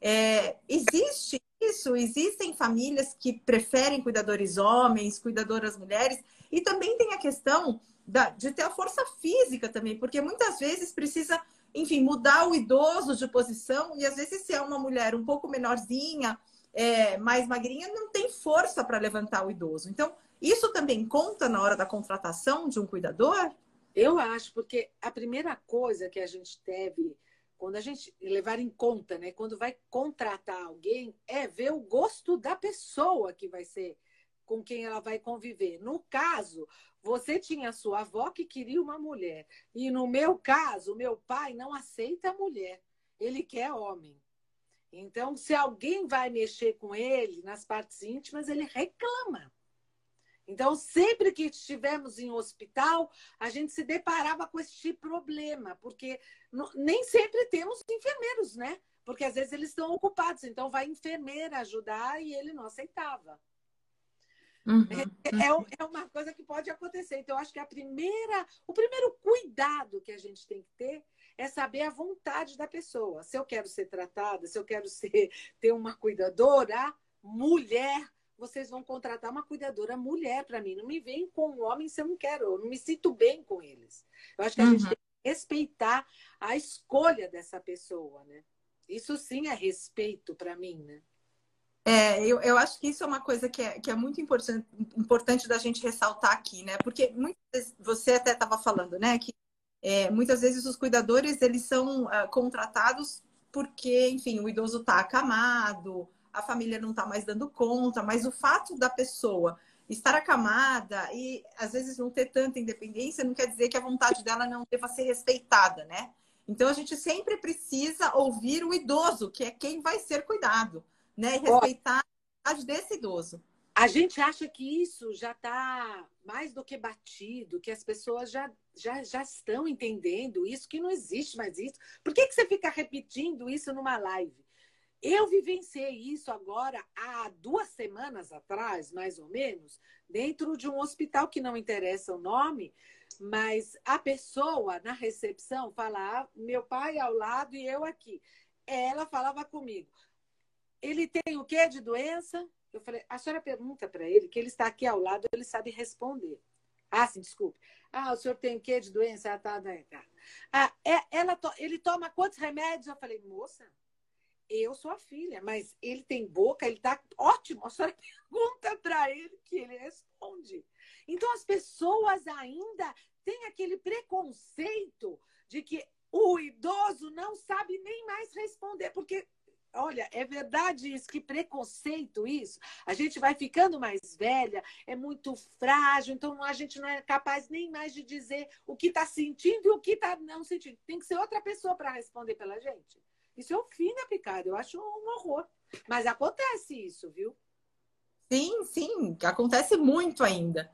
É, existe isso? Existem famílias que preferem cuidadores homens, cuidadoras mulheres, e também tem a questão da, de ter a força física também, porque muitas vezes precisa enfim, mudar o idoso de posição, e às vezes se é uma mulher um pouco menorzinha, é, mais magrinha, não tem força para levantar o idoso. Então, isso também conta na hora da contratação de um cuidador? Eu acho, porque a primeira coisa que a gente deve, quando a gente levar em conta, né, quando vai contratar alguém, é ver o gosto da pessoa que vai ser com quem ela vai conviver. No caso, você tinha sua avó que queria uma mulher. E no meu caso, meu pai não aceita mulher. Ele quer homem. Então, se alguém vai mexer com ele nas partes íntimas, ele reclama. Então, sempre que estivemos em hospital, a gente se deparava com esse problema, porque nem sempre temos enfermeiros, né? Porque às vezes eles estão ocupados, então vai enfermeira ajudar e ele não aceitava. Uhum, é, uhum. é, uma coisa que pode acontecer. Então, eu acho que a primeira, o primeiro cuidado que a gente tem que ter é saber a vontade da pessoa. Se eu quero ser tratada, se eu quero ser, ter uma cuidadora mulher, vocês vão contratar uma cuidadora mulher para mim. Não me vem com um homem se eu não quero, eu não me sinto bem com eles. Eu acho que a uhum. gente tem que respeitar a escolha dessa pessoa, né? Isso sim é respeito para mim, né? É, eu, eu acho que isso é uma coisa que é, que é muito importante, importante da gente ressaltar aqui, né? Porque muitas, você até estava falando, né? Que é, muitas vezes os cuidadores eles são uh, contratados porque, enfim, o idoso está acamado, a família não está mais dando conta, mas o fato da pessoa estar acamada e às vezes não ter tanta independência não quer dizer que a vontade dela não deva ser respeitada, né? Então a gente sempre precisa ouvir o idoso, que é quem vai ser cuidado né? E respeitar a idade desse idoso. A gente acha que isso já está mais do que batido, que as pessoas já, já, já estão entendendo isso, que não existe mais isso. Por que, que você fica repetindo isso numa live? Eu vivenciei isso agora há duas semanas atrás, mais ou menos, dentro de um hospital que não interessa o nome, mas a pessoa na recepção falava, meu pai ao lado e eu aqui. Ela falava comigo: ele tem o que de doença? Eu falei, a senhora pergunta para ele, que ele está aqui ao lado, ele sabe responder. Ah, sim, desculpe. Ah, o senhor tem o que de doença? Ah, tá, tá. Ah, é, ela to ele toma quantos remédios? Eu falei, moça, eu sou a filha, mas ele tem boca, ele tá ótimo. A senhora pergunta para ele que ele responde. Então, as pessoas ainda têm aquele preconceito de que o idoso não sabe nem mais responder, porque Olha, é verdade isso, que preconceito isso. A gente vai ficando mais velha, é muito frágil, então a gente não é capaz nem mais de dizer o que está sentindo e o que está não sentindo. Tem que ser outra pessoa para responder pela gente. Isso é o fim da picada, eu acho um horror. Mas acontece isso, viu? Sim, sim, acontece muito ainda.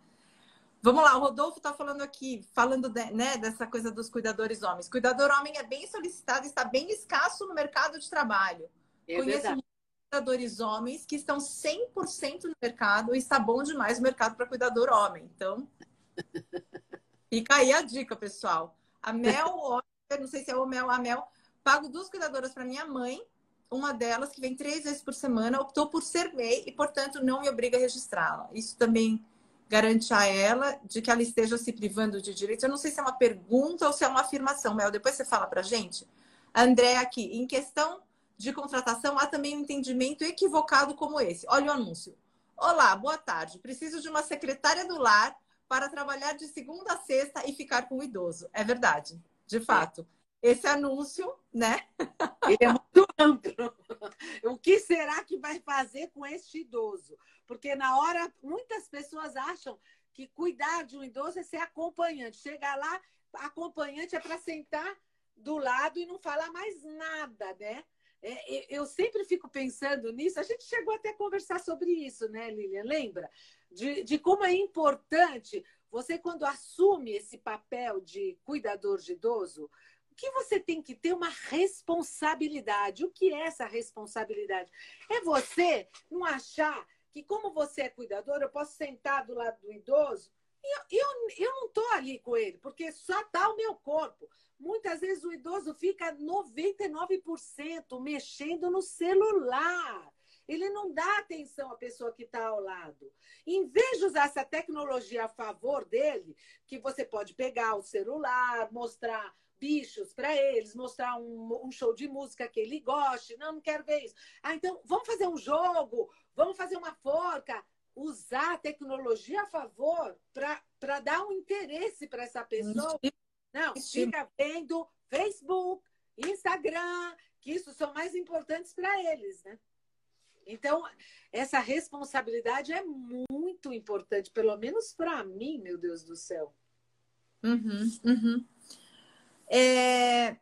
Vamos lá, o Rodolfo está falando aqui, falando de, né, dessa coisa dos cuidadores homens. Cuidador homem é bem solicitado, está bem escasso no mercado de trabalho. É Conheço verdade. cuidadores homens que estão 100% no mercado e está bom demais o mercado para cuidador homem. Então, fica aí a dica, pessoal. A Mel, não sei se é o Mel, a Mel, pago duas cuidadoras para minha mãe. uma delas, que vem três vezes por semana, optou por ser MEI e, portanto, não me obriga a registrá-la. Isso também garante a ela de que ela esteja se privando de direitos. Eu não sei se é uma pergunta ou se é uma afirmação, Mel. Depois você fala para gente. André, aqui, em questão de contratação, há também um entendimento equivocado como esse. Olha o anúncio. Olá, boa tarde. Preciso de uma secretária do lar para trabalhar de segunda a sexta e ficar com o idoso. É verdade, de fato. Esse anúncio, né? Ele é muito amplo. O que será que vai fazer com este idoso? Porque na hora, muitas pessoas acham que cuidar de um idoso é ser acompanhante. Chegar lá, acompanhante é para sentar do lado e não falar mais nada, né? É, eu sempre fico pensando nisso. A gente chegou até a conversar sobre isso, né, Lilian? Lembra? De, de como é importante você, quando assume esse papel de cuidador de idoso, que você tem que ter uma responsabilidade. O que é essa responsabilidade? É você não achar que, como você é cuidador, eu posso sentar do lado do idoso e eu, eu, eu não estou ali com ele, porque só está o meu corpo. Muitas vezes o idoso fica 99% mexendo no celular. Ele não dá atenção à pessoa que está ao lado. Em vez de usar essa tecnologia a favor dele, que você pode pegar o celular, mostrar bichos para eles, mostrar um, um, show de música que ele goste. Não, não quero ver isso. Ah, então vamos fazer um jogo, vamos fazer uma forca. Usar a tecnologia a favor para dar um interesse para essa pessoa não, fica vendo Facebook, Instagram, que isso são mais importantes para eles, né? Então, essa responsabilidade é muito importante, pelo menos para mim, meu Deus do céu. Uhum, uhum. É...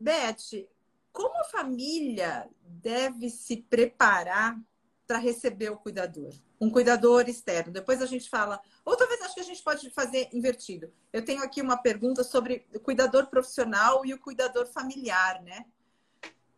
Beth, como a família deve se preparar para receber o cuidador? Um cuidador externo. Depois a gente fala ou talvez acho que a gente pode fazer invertido. Eu tenho aqui uma pergunta sobre o cuidador profissional e o cuidador familiar, né?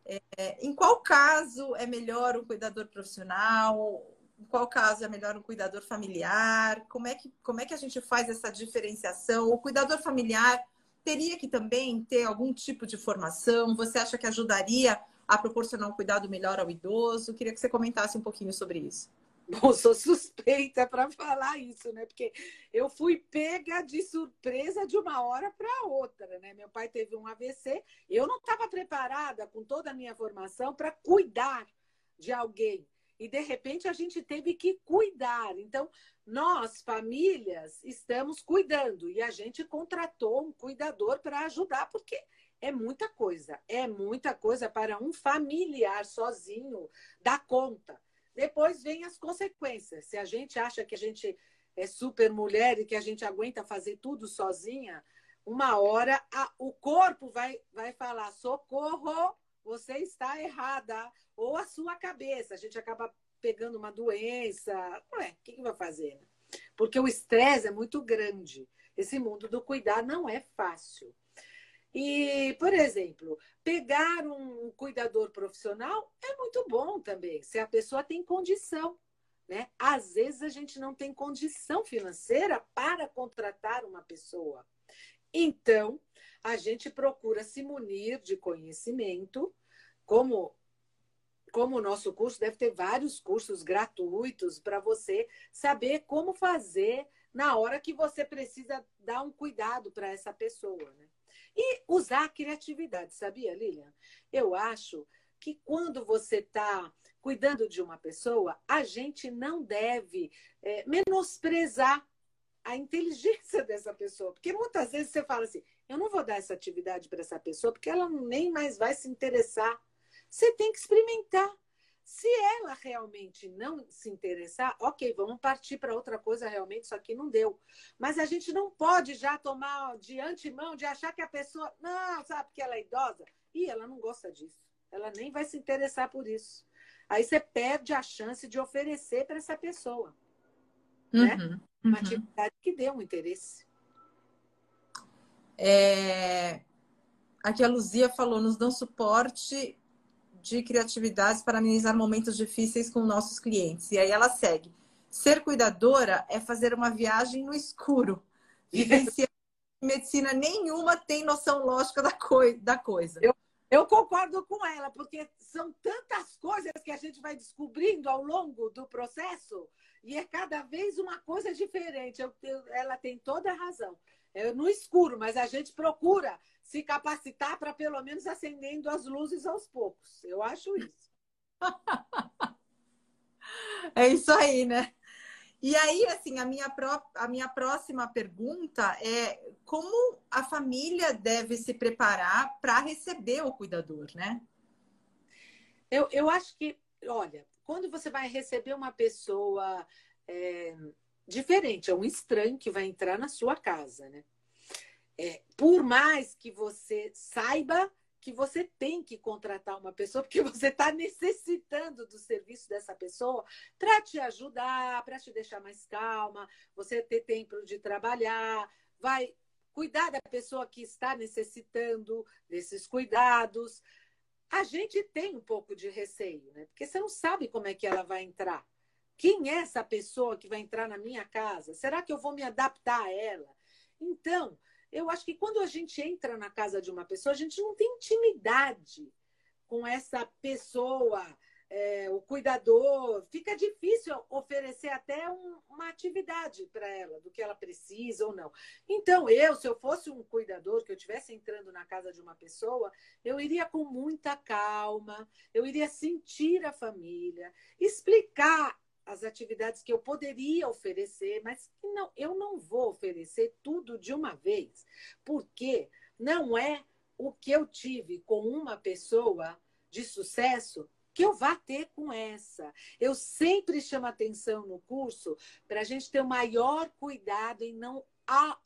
É, em qual caso é melhor o cuidador profissional? Em qual caso é melhor um cuidador familiar? Como é que, como é que a gente faz essa diferenciação? O cuidador familiar teria que também ter algum tipo de formação? Você acha que ajudaria a proporcionar um cuidado melhor ao idoso? Queria que você comentasse um pouquinho sobre isso. Bom, sou suspeita para falar isso, né? Porque eu fui pega de surpresa de uma hora para outra, né? Meu pai teve um AVC, eu não estava preparada com toda a minha formação para cuidar de alguém. E de repente a gente teve que cuidar. Então, nós, famílias, estamos cuidando e a gente contratou um cuidador para ajudar, porque é muita coisa, é muita coisa para um familiar sozinho dar conta. Depois vem as consequências. Se a gente acha que a gente é super mulher e que a gente aguenta fazer tudo sozinha, uma hora a, o corpo vai, vai falar: socorro, você está errada. Ou a sua cabeça. A gente acaba pegando uma doença. Ué, o que, que vai fazer? Né? Porque o estresse é muito grande. Esse mundo do cuidar não é fácil. E, por exemplo, pegar um cuidador profissional é muito bom também, se a pessoa tem condição. Né? Às vezes a gente não tem condição financeira para contratar uma pessoa. Então, a gente procura se munir de conhecimento, como como o nosso curso deve ter vários cursos gratuitos para você saber como fazer na hora que você precisa dar um cuidado para essa pessoa. Né? E usar a criatividade, sabia, Lilian? Eu acho que quando você está cuidando de uma pessoa, a gente não deve é, menosprezar a inteligência dessa pessoa. Porque muitas vezes você fala assim: eu não vou dar essa atividade para essa pessoa porque ela nem mais vai se interessar. Você tem que experimentar. Se ela realmente não se interessar, ok, vamos partir para outra coisa, realmente isso aqui não deu. Mas a gente não pode já tomar de antemão, de achar que a pessoa, não, sabe que ela é idosa? E ela não gosta disso. Ela nem vai se interessar por isso. Aí você perde a chance de oferecer para essa pessoa. Né? Uhum, né? Uma uhum. atividade que dê um interesse. É... Aqui a Luzia falou, nos dão suporte de criatividades para amenizar momentos difíceis com nossos clientes. E aí ela segue. Ser cuidadora é fazer uma viagem no escuro. Vivenciar medicina nenhuma tem noção lógica da, coi da coisa. Eu, Eu concordo com ela, porque são tantas coisas que a gente vai descobrindo ao longo do processo e é cada vez uma coisa diferente. Eu, eu, ela tem toda a razão. É no escuro, mas a gente procura se capacitar para pelo menos acendendo as luzes aos poucos. Eu acho isso. é isso aí, né? E aí, assim, a minha, pró a minha próxima pergunta é como a família deve se preparar para receber o cuidador, né? Eu, eu acho que, olha, quando você vai receber uma pessoa é, diferente, é um estranho que vai entrar na sua casa, né? É, por mais que você saiba que você tem que contratar uma pessoa, porque você está necessitando do serviço dessa pessoa para te ajudar, para te deixar mais calma, você ter tempo de trabalhar, vai cuidar da pessoa que está necessitando desses cuidados. A gente tem um pouco de receio, né? Porque você não sabe como é que ela vai entrar. Quem é essa pessoa que vai entrar na minha casa? Será que eu vou me adaptar a ela? Então, eu acho que quando a gente entra na casa de uma pessoa, a gente não tem intimidade com essa pessoa, é, o cuidador. Fica difícil oferecer até um, uma atividade para ela, do que ela precisa ou não. Então, eu, se eu fosse um cuidador, que eu estivesse entrando na casa de uma pessoa, eu iria com muita calma, eu iria sentir a família, explicar as atividades que eu poderia oferecer, mas não, eu não vou oferecer tudo de uma vez, porque não é o que eu tive com uma pessoa de sucesso que eu vá ter com essa. Eu sempre chamo atenção no curso para a gente ter o maior cuidado em não,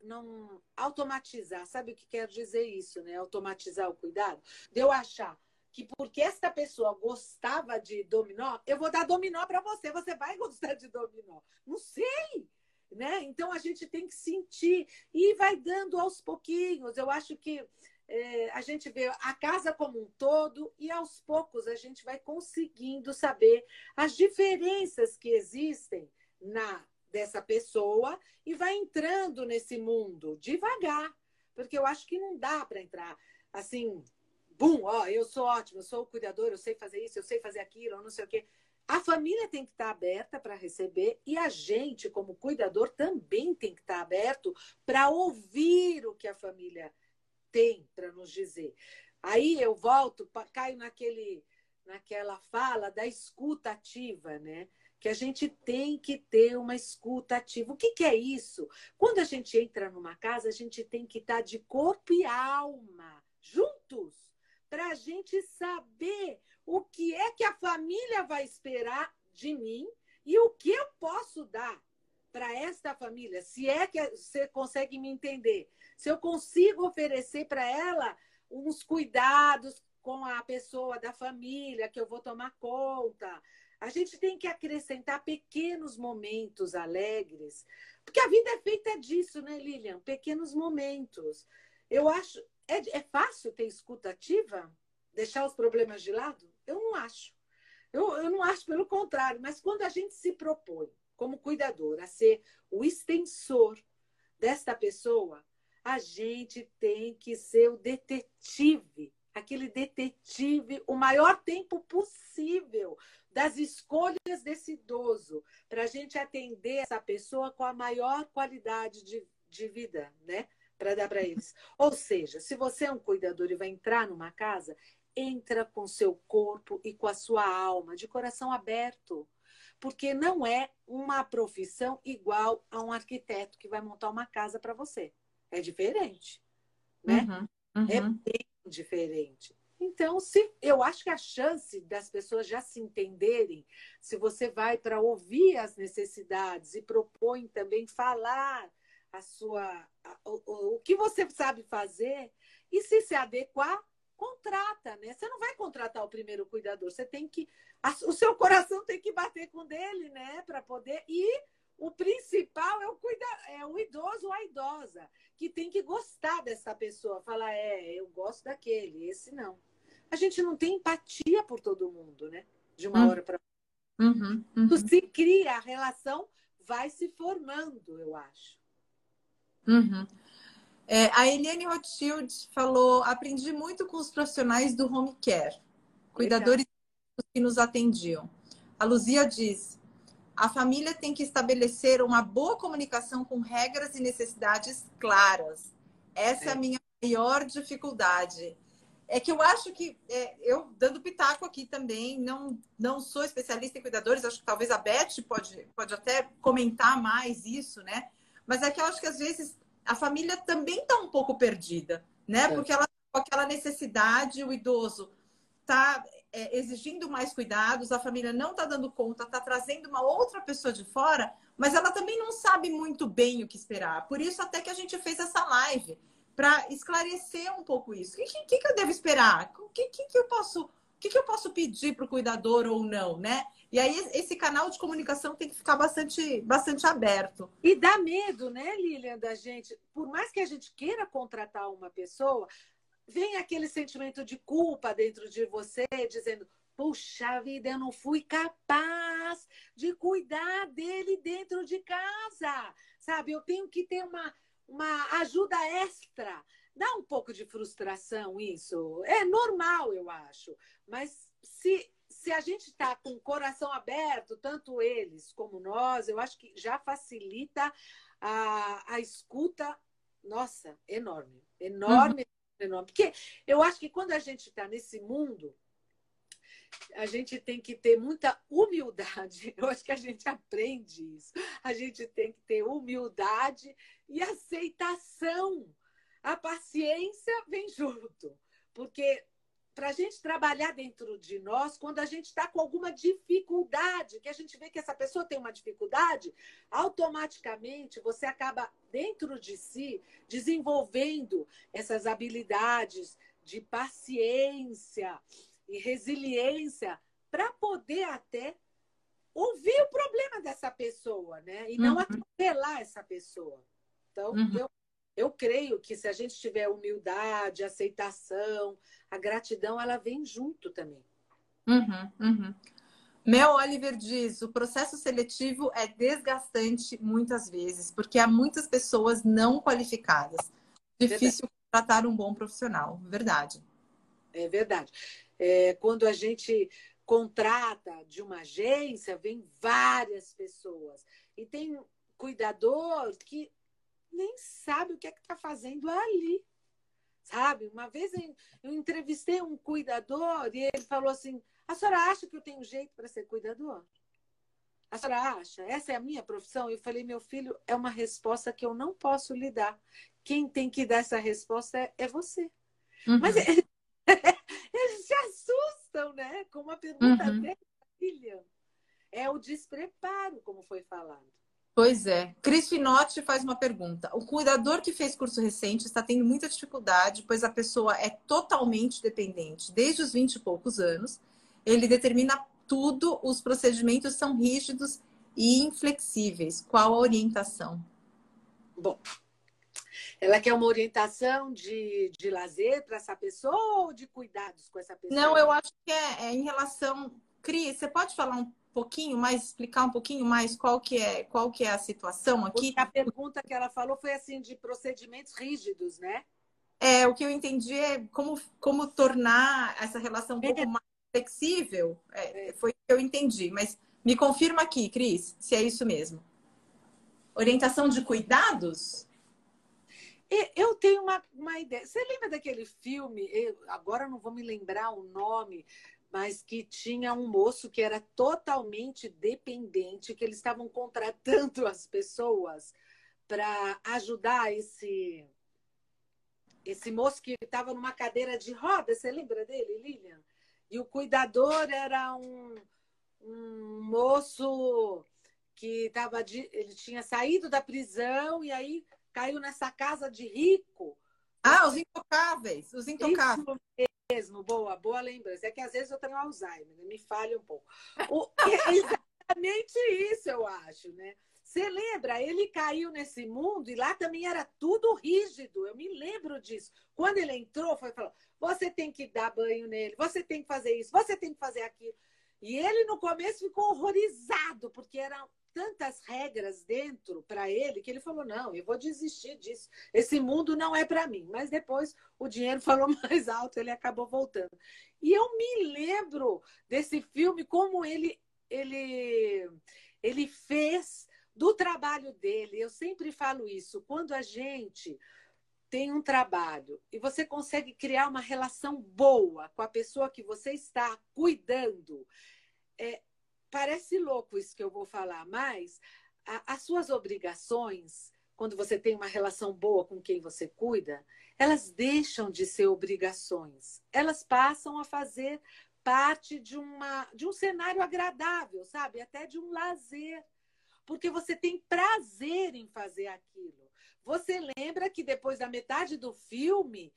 não automatizar. Sabe o que quer dizer isso, né? Automatizar o cuidado? De eu achar que porque essa pessoa gostava de dominó, eu vou dar dominó para você, você vai gostar de dominó. Não sei, né? Então a gente tem que sentir e vai dando aos pouquinhos. Eu acho que é, a gente vê a casa como um todo e aos poucos a gente vai conseguindo saber as diferenças que existem na dessa pessoa e vai entrando nesse mundo devagar, porque eu acho que não dá para entrar assim bum, ó, eu sou ótimo, eu sou o cuidador, eu sei fazer isso, eu sei fazer aquilo, eu não sei o quê. A família tem que estar aberta para receber e a gente, como cuidador, também tem que estar aberto para ouvir o que a família tem para nos dizer. Aí eu volto, caio naquele, naquela fala da escuta ativa, né? Que a gente tem que ter uma escuta ativa. O que, que é isso? Quando a gente entra numa casa, a gente tem que estar de corpo e alma juntos para a gente saber o que é que a família vai esperar de mim e o que eu posso dar para esta família. Se é que você consegue me entender, se eu consigo oferecer para ela uns cuidados com a pessoa da família que eu vou tomar conta. A gente tem que acrescentar pequenos momentos alegres, porque a vida é feita disso, né, Lilian? Pequenos momentos. Eu acho, é, é fácil ter escuta ativa? Deixar os problemas de lado? Eu não acho. Eu, eu não acho, pelo contrário, mas quando a gente se propõe, como cuidador, a ser o extensor desta pessoa, a gente tem que ser o detetive, aquele detetive o maior tempo possível das escolhas desse idoso, para a gente atender essa pessoa com a maior qualidade de, de vida, né? Para dar para eles. Ou seja, se você é um cuidador e vai entrar numa casa, entra com seu corpo e com a sua alma, de coração aberto. Porque não é uma profissão igual a um arquiteto que vai montar uma casa para você. É diferente. Né? Uhum, uhum. É bem diferente. Então, se eu acho que a chance das pessoas já se entenderem, se você vai para ouvir as necessidades e propõe também falar a sua o, o que você sabe fazer e se se adequar, contrata, né? Você não vai contratar o primeiro cuidador, você tem que o seu coração tem que bater com dele, né, para poder e o principal é o cuida, é o idoso ou a idosa que tem que gostar dessa pessoa, falar é, eu gosto daquele, esse não. A gente não tem empatia por todo mundo, né? De uma hum. hora para uhum, uhum. se cria a relação vai se formando, eu acho. Uhum. É, a Eliane Rothschild falou: aprendi muito com os profissionais do home care, cuidadores que nos atendiam. A Luzia diz: a família tem que estabelecer uma boa comunicação com regras e necessidades claras. Essa é, é a minha maior dificuldade. É que eu acho que, é, eu dando pitaco aqui também, não, não sou especialista em cuidadores, acho que talvez a Beth pode, pode até comentar mais isso, né? Mas é que eu acho que às vezes a família também está um pouco perdida, né? É. Porque ela com aquela necessidade, o idoso está é, exigindo mais cuidados, a família não está dando conta, está trazendo uma outra pessoa de fora, mas ela também não sabe muito bem o que esperar. Por isso até que a gente fez essa live para esclarecer um pouco isso. O que, que, que, eu devo esperar? O que, que, que eu posso o que, que eu posso pedir para o cuidador ou não, né? E aí esse canal de comunicação tem que ficar bastante, bastante aberto. E dá medo, né, Lilian, da gente, por mais que a gente queira contratar uma pessoa, vem aquele sentimento de culpa dentro de você, dizendo: Puxa vida, eu não fui capaz de cuidar dele dentro de casa. Sabe, eu tenho que ter uma, uma ajuda extra. Dá um pouco de frustração isso. É normal, eu acho. Mas se, se a gente está com o coração aberto, tanto eles como nós, eu acho que já facilita a, a escuta, nossa, enorme. Enorme, uhum. enorme. Porque eu acho que quando a gente está nesse mundo, a gente tem que ter muita humildade. Eu acho que a gente aprende isso. A gente tem que ter humildade e aceitação. A paciência vem junto, porque para a gente trabalhar dentro de nós, quando a gente está com alguma dificuldade, que a gente vê que essa pessoa tem uma dificuldade, automaticamente você acaba dentro de si desenvolvendo essas habilidades de paciência e resiliência para poder até ouvir o problema dessa pessoa, né? E não uhum. atropelar essa pessoa. Então, uhum. eu, eu creio que se a gente tiver humildade, aceitação, a gratidão, ela vem junto também. Uhum, uhum. Mel Oliver diz: o processo seletivo é desgastante muitas vezes, porque há muitas pessoas não qualificadas. Difícil verdade. tratar um bom profissional. Verdade. É verdade. É, quando a gente contrata de uma agência, vem várias pessoas. E tem cuidador que nem sabe o que é que está fazendo ali. Sabe? Uma vez eu entrevistei um cuidador e ele falou assim: a senhora acha que eu tenho jeito para ser cuidador? A senhora acha? Essa é a minha profissão? Eu falei, meu filho, é uma resposta que eu não posso lhe dar. Quem tem que dar essa resposta é, é você. Uhum. Mas eles se assustam, né? Com uma pergunta uhum. dessa, filha. É o despreparo, como foi falado. Pois é. Cris Finotti faz uma pergunta. O cuidador que fez curso recente está tendo muita dificuldade, pois a pessoa é totalmente dependente. Desde os 20 e poucos anos, ele determina tudo, os procedimentos são rígidos e inflexíveis. Qual a orientação? Bom, ela quer uma orientação de, de lazer para essa pessoa ou de cuidados com essa pessoa? Não, eu acho que é, é em relação. Cris, você pode falar um pouquinho mais, explicar um pouquinho mais qual que é, qual que é a situação aqui? Porque a pergunta que ela falou foi assim de procedimentos rígidos, né? É, o que eu entendi é como, como tornar essa relação um pouco é. mais flexível. É, é. Foi o que eu entendi. Mas me confirma aqui, Cris, se é isso mesmo. Orientação de cuidados? Eu tenho uma, uma ideia. Você lembra daquele filme? Eu, agora não vou me lembrar o nome, mas que tinha um moço que era totalmente dependente, que eles estavam contratando as pessoas para ajudar esse esse moço que estava numa cadeira de roda, você lembra dele, Lilian? E o cuidador era um, um moço que tava de, ele tinha saído da prisão e aí caiu nessa casa de rico. Ah, os intocáveis, os intocáveis. Isso mesmo, boa, boa lembrança. É que às vezes eu tenho Alzheimer, né? me falha um pouco. O, é exatamente isso, eu acho, né? Você lembra? Ele caiu nesse mundo e lá também era tudo rígido. Eu me lembro disso. Quando ele entrou, foi falou: você tem que dar banho nele, você tem que fazer isso, você tem que fazer aquilo. E ele no começo ficou horrorizado, porque era, tantas regras dentro para ele que ele falou: não, eu vou desistir disso. Esse mundo não é para mim. Mas depois o dinheiro falou mais alto, ele acabou voltando. E eu me lembro desse filme, como ele, ele, ele fez do trabalho dele. Eu sempre falo isso. Quando a gente tem um trabalho e você consegue criar uma relação boa com a pessoa que você está cuidando, é, parece louco isso que eu vou falar, mas a, as suas obrigações, quando você tem uma relação boa com quem você cuida, elas deixam de ser obrigações. Elas passam a fazer parte de, uma, de um cenário agradável, sabe? Até de um lazer. Porque você tem prazer em fazer aquilo. Você lembra que depois da metade do filme,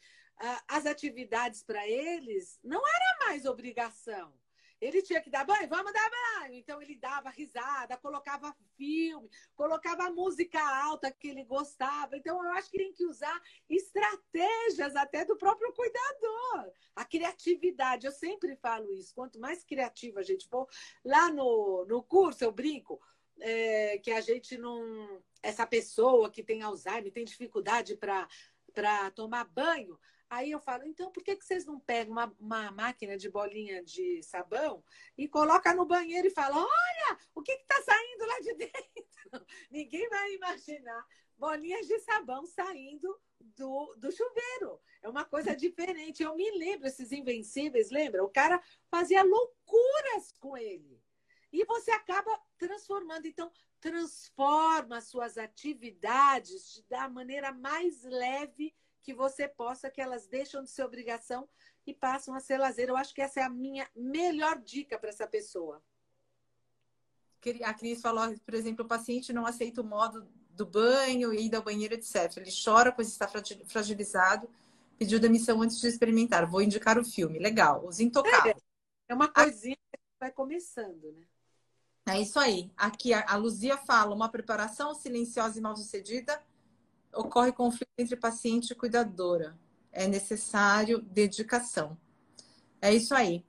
as atividades para eles não era mais obrigação. Ele tinha que dar banho, vamos dar banho. Então ele dava risada, colocava filme, colocava música alta que ele gostava. Então eu acho que tem que usar estratégias até do próprio cuidador. A criatividade, eu sempre falo isso. Quanto mais criativa a gente for, lá no, no curso eu brinco. É, que a gente não. Essa pessoa que tem Alzheimer, tem dificuldade para tomar banho, Aí eu falo, então por que, que vocês não pegam uma, uma máquina de bolinha de sabão e coloca no banheiro e fala, olha, o que está saindo lá de dentro? Ninguém vai imaginar bolinhas de sabão saindo do, do chuveiro. É uma coisa diferente. Eu me lembro, esses invencíveis, lembra? O cara fazia loucuras com ele. E você acaba transformando. Então, transforma suas atividades da maneira mais leve que você possa, que elas deixam de ser obrigação e passam a ser lazer. Eu acho que essa é a minha melhor dica para essa pessoa. A Cris falou, por exemplo, o paciente não aceita o modo do banho, ir ao banheiro, etc. Ele chora, pois está fragilizado, pediu demissão antes de experimentar. Vou indicar o filme. Legal. Os intocáveis. É uma coisinha que vai começando, né? É isso aí. Aqui a Luzia fala: uma preparação silenciosa e mal sucedida ocorre conflito entre paciente e cuidadora. É necessário dedicação. É isso aí.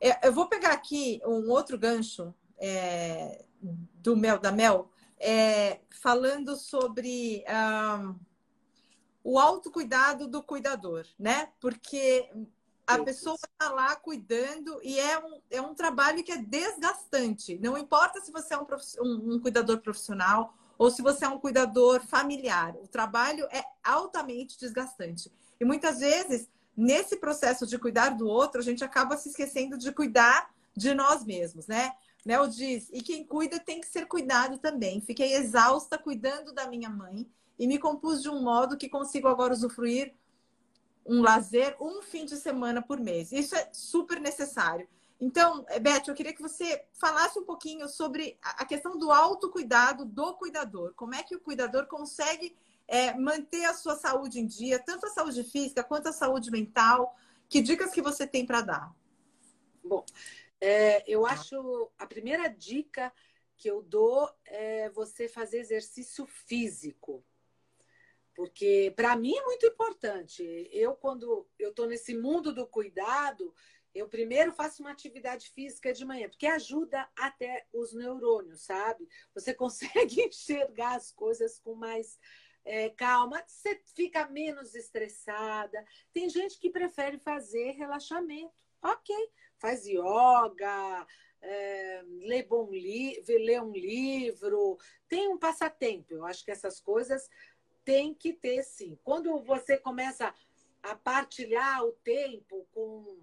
É, eu vou pegar aqui um outro gancho é, do Mel da Mel, é, falando sobre um, o autocuidado do cuidador, né? Porque a pessoa está lá cuidando e é um, é um trabalho que é desgastante. Não importa se você é um, um, um cuidador profissional ou se você é um cuidador familiar. O trabalho é altamente desgastante. E muitas vezes, nesse processo de cuidar do outro, a gente acaba se esquecendo de cuidar de nós mesmos, né? Nel diz, e quem cuida tem que ser cuidado também. Fiquei exausta cuidando da minha mãe e me compus de um modo que consigo agora usufruir um lazer um fim de semana por mês. Isso é super necessário. Então, eh, Beth, eu queria que você falasse um pouquinho sobre a questão do autocuidado do cuidador. Como é que o cuidador consegue é, manter a sua saúde em dia, tanto a saúde física quanto a saúde mental? Que dicas que você tem para dar? Bom, é, eu acho a primeira dica que eu dou é você fazer exercício físico. Porque para mim é muito importante. Eu, quando eu estou nesse mundo do cuidado, eu primeiro faço uma atividade física de manhã, porque ajuda até os neurônios, sabe? Você consegue enxergar as coisas com mais é, calma, você fica menos estressada. Tem gente que prefere fazer relaxamento. Ok, faz yoga, é, lê, bom li lê um livro, tem um passatempo. Eu acho que essas coisas tem que ter sim. Quando você começa a partilhar o tempo com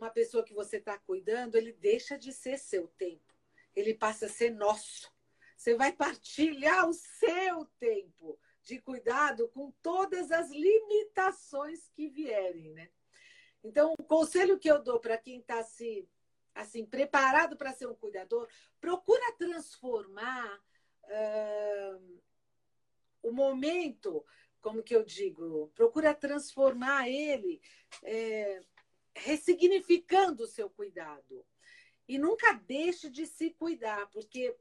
uma pessoa que você está cuidando, ele deixa de ser seu tempo. Ele passa a ser nosso. Você vai partilhar o seu tempo de cuidado com todas as limitações que vierem, né? Então, o conselho que eu dou para quem está se assim preparado para ser um cuidador, procura transformar uh, o momento, como que eu digo, procura transformar ele é, ressignificando o seu cuidado. E nunca deixe de se cuidar, porque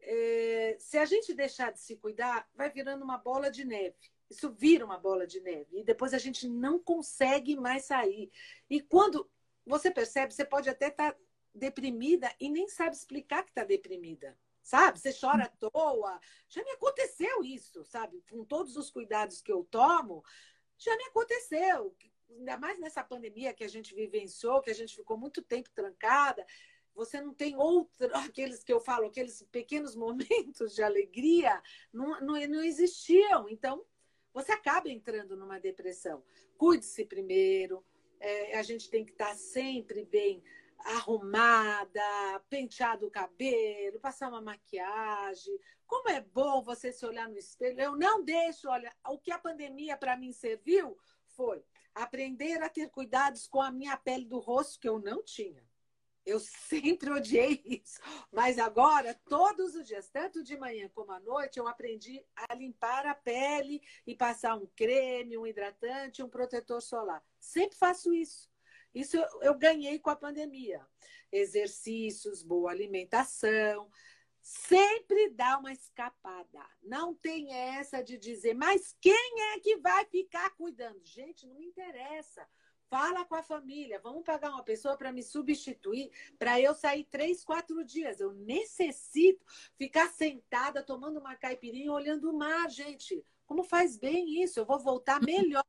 é, se a gente deixar de se cuidar, vai virando uma bola de neve. Isso vira uma bola de neve. E depois a gente não consegue mais sair. E quando você percebe, você pode até estar tá deprimida e nem sabe explicar que está deprimida. sabe? Você chora à toa. Já me aconteceu isso, sabe? Com todos os cuidados que eu tomo, já me aconteceu. Ainda mais nessa pandemia que a gente vivenciou, que a gente ficou muito tempo trancada. Você não tem outro, aqueles que eu falo, aqueles pequenos momentos de alegria, não, não, não existiam. Então, você acaba entrando numa depressão. Cuide-se primeiro, é, a gente tem que estar sempre bem arrumada, penteado o cabelo, passar uma maquiagem. Como é bom você se olhar no espelho. Eu não deixo, olha, o que a pandemia para mim serviu foi aprender a ter cuidados com a minha pele do rosto que eu não tinha. Eu sempre odiei isso. Mas agora, todos os dias, tanto de manhã como à noite, eu aprendi a limpar a pele e passar um creme, um hidratante, um protetor solar. Sempre faço isso. Isso eu, eu ganhei com a pandemia. Exercícios, boa alimentação, sempre dá uma escapada. Não tem essa de dizer, mas quem é que vai ficar cuidando? Gente, não me interessa. Fala com a família, vamos pagar uma pessoa para me substituir, para eu sair três, quatro dias. Eu necessito ficar sentada tomando uma caipirinha olhando o mar, gente. Como faz bem isso? Eu vou voltar melhor,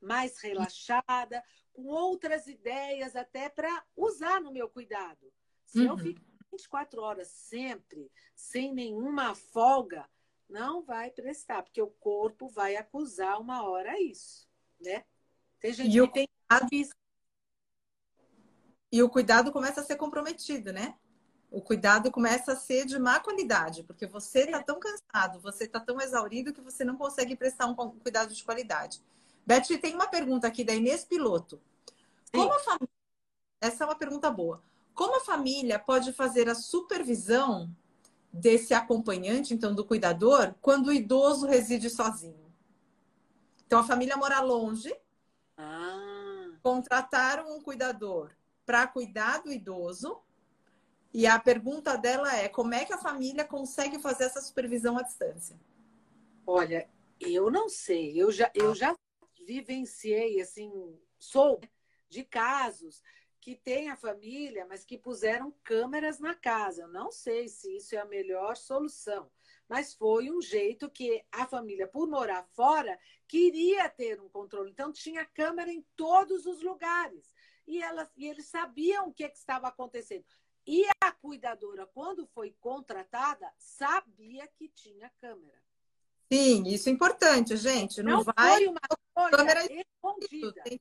mais relaxada, com outras ideias até para usar no meu cuidado. Se uhum. eu ficar 24 horas sempre, sem nenhuma folga, não vai prestar, porque o corpo vai acusar uma hora isso, né? Tem gente e que o... tem E o cuidado começa a ser comprometido, né? O cuidado começa a ser de má qualidade, porque você está tão cansado, você está tão exaurido que você não consegue prestar um cuidado de qualidade. Beth, tem uma pergunta aqui da Inês Piloto. Como a família... Essa é uma pergunta boa. Como a família pode fazer a supervisão desse acompanhante, então do cuidador, quando o idoso reside sozinho? Então a família mora longe, ah. contrataram um cuidador para cuidar do idoso. E a pergunta dela é: como é que a família consegue fazer essa supervisão à distância? Olha, eu não sei. Eu já, eu já vivenciei, assim, sou de casos que tem a família, mas que puseram câmeras na casa. Eu não sei se isso é a melhor solução, mas foi um jeito que a família, por morar fora, queria ter um controle. Então, tinha câmera em todos os lugares. E, elas, e eles sabiam o que, que estava acontecendo. E a cuidadora, quando foi contratada, sabia que tinha câmera. Sim, isso é importante, gente. Não, não vai foi uma câmera escondida. Tem,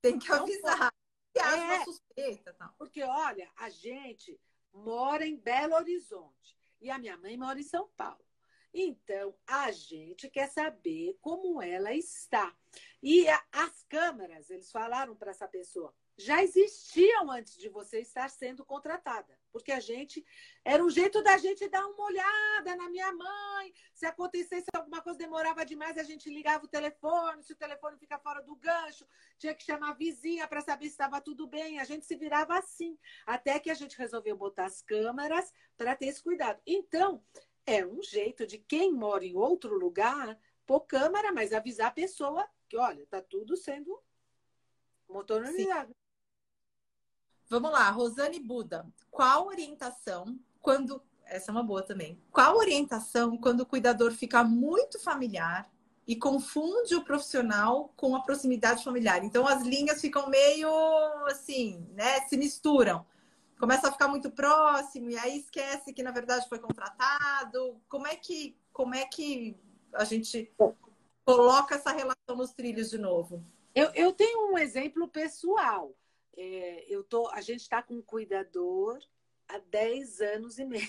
tem que avisar. Se é, suspeita? Porque, olha, a gente mora em Belo Horizonte e a minha mãe mora em São Paulo. Então, a gente quer saber como ela está. E a, as câmeras, eles falaram para essa pessoa: já existiam antes de você estar sendo contratada. Porque a gente era um jeito da gente dar uma olhada na minha mãe. Se acontecesse alguma coisa, demorava demais, a gente ligava o telefone. Se o telefone fica fora do gancho, tinha que chamar a vizinha para saber se estava tudo bem. A gente se virava assim. Até que a gente resolveu botar as câmeras para ter esse cuidado. Então, é um jeito de quem mora em outro lugar pôr câmera, mas avisar a pessoa que, olha, está tudo sendo motorizado. Vamos lá, Rosane Buda. Qual orientação quando. Essa é uma boa também. Qual orientação quando o cuidador fica muito familiar e confunde o profissional com a proximidade familiar? Então as linhas ficam meio assim, né? Se misturam. Começa a ficar muito próximo e aí esquece que na verdade foi contratado. Como é que, como é que a gente coloca essa relação nos trilhos de novo? Eu, eu tenho um exemplo pessoal é, eu tô, a gente está com um cuidador há 10 anos e meio.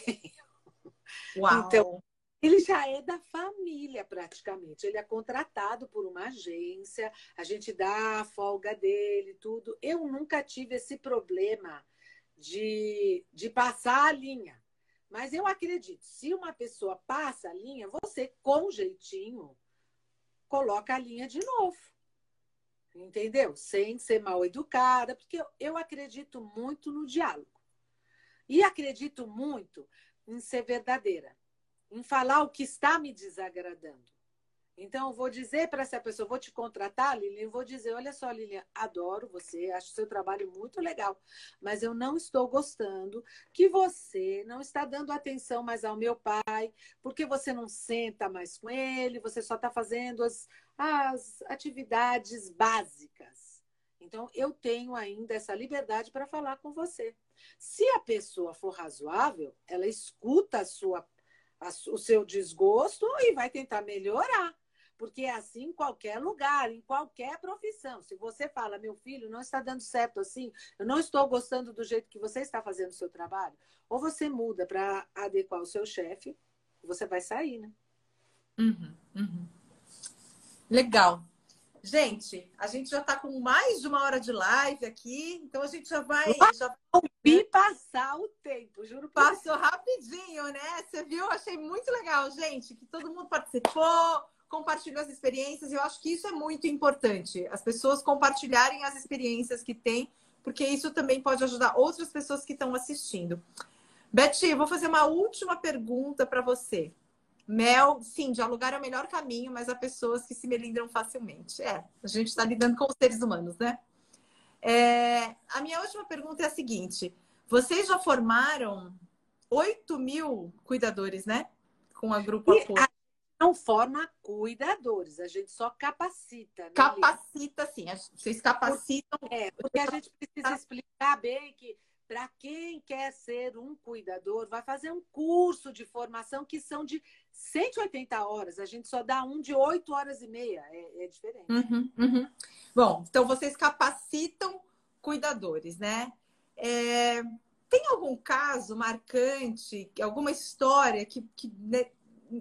Uau. Então, ele já é da família praticamente. Ele é contratado por uma agência, a gente dá a folga dele, tudo. Eu nunca tive esse problema de, de passar a linha. Mas eu acredito, se uma pessoa passa a linha, você, com jeitinho, coloca a linha de novo entendeu? Sem ser mal educada, porque eu, acredito muito no diálogo. E acredito muito em ser verdadeira, em falar o que está me desagradando. Então, eu vou dizer para essa pessoa, vou te contratar, Lilian, vou dizer, olha só, Lilian, adoro você, acho seu trabalho muito legal, mas eu não estou gostando que você não está dando atenção mais ao meu pai, porque você não senta mais com ele, você só está fazendo as, as atividades básicas. Então, eu tenho ainda essa liberdade para falar com você. Se a pessoa for razoável, ela escuta a sua, a, o seu desgosto e vai tentar melhorar. Porque é assim em qualquer lugar, em qualquer profissão. Se você fala, meu filho, não está dando certo assim, eu não estou gostando do jeito que você está fazendo o seu trabalho, ou você muda para adequar o seu chefe, você vai sair, né? Uhum, uhum. Legal. Gente, a gente já está com mais de uma hora de live aqui, então a gente já vai. Já... Vi passar o tempo, juro. Passou rapidinho, né? Você viu? Achei muito legal, gente, que todo mundo participou, compartilhou as experiências. E eu acho que isso é muito importante. As pessoas compartilharem as experiências que têm, porque isso também pode ajudar outras pessoas que estão assistindo. Eu vou fazer uma última pergunta para você. Mel, sim, dialogar é o melhor caminho, mas há pessoas que se melindram facilmente. É, a gente está lidando com os seres humanos, né? É, a minha última pergunta é a seguinte: vocês já formaram 8 mil cuidadores, né? Com a Grupo Apoio não forma cuidadores, a gente só capacita. Né, capacita, sim. Vocês capacitam. É, porque a gente precisa explicar bem que para quem quer ser um cuidador, vai fazer um curso de formação que são de 180 horas. A gente só dá um de 8 horas e meia. É, é diferente. Uhum, uhum. Bom, então vocês capacitam cuidadores, né? É, tem algum caso marcante, alguma história que, que né,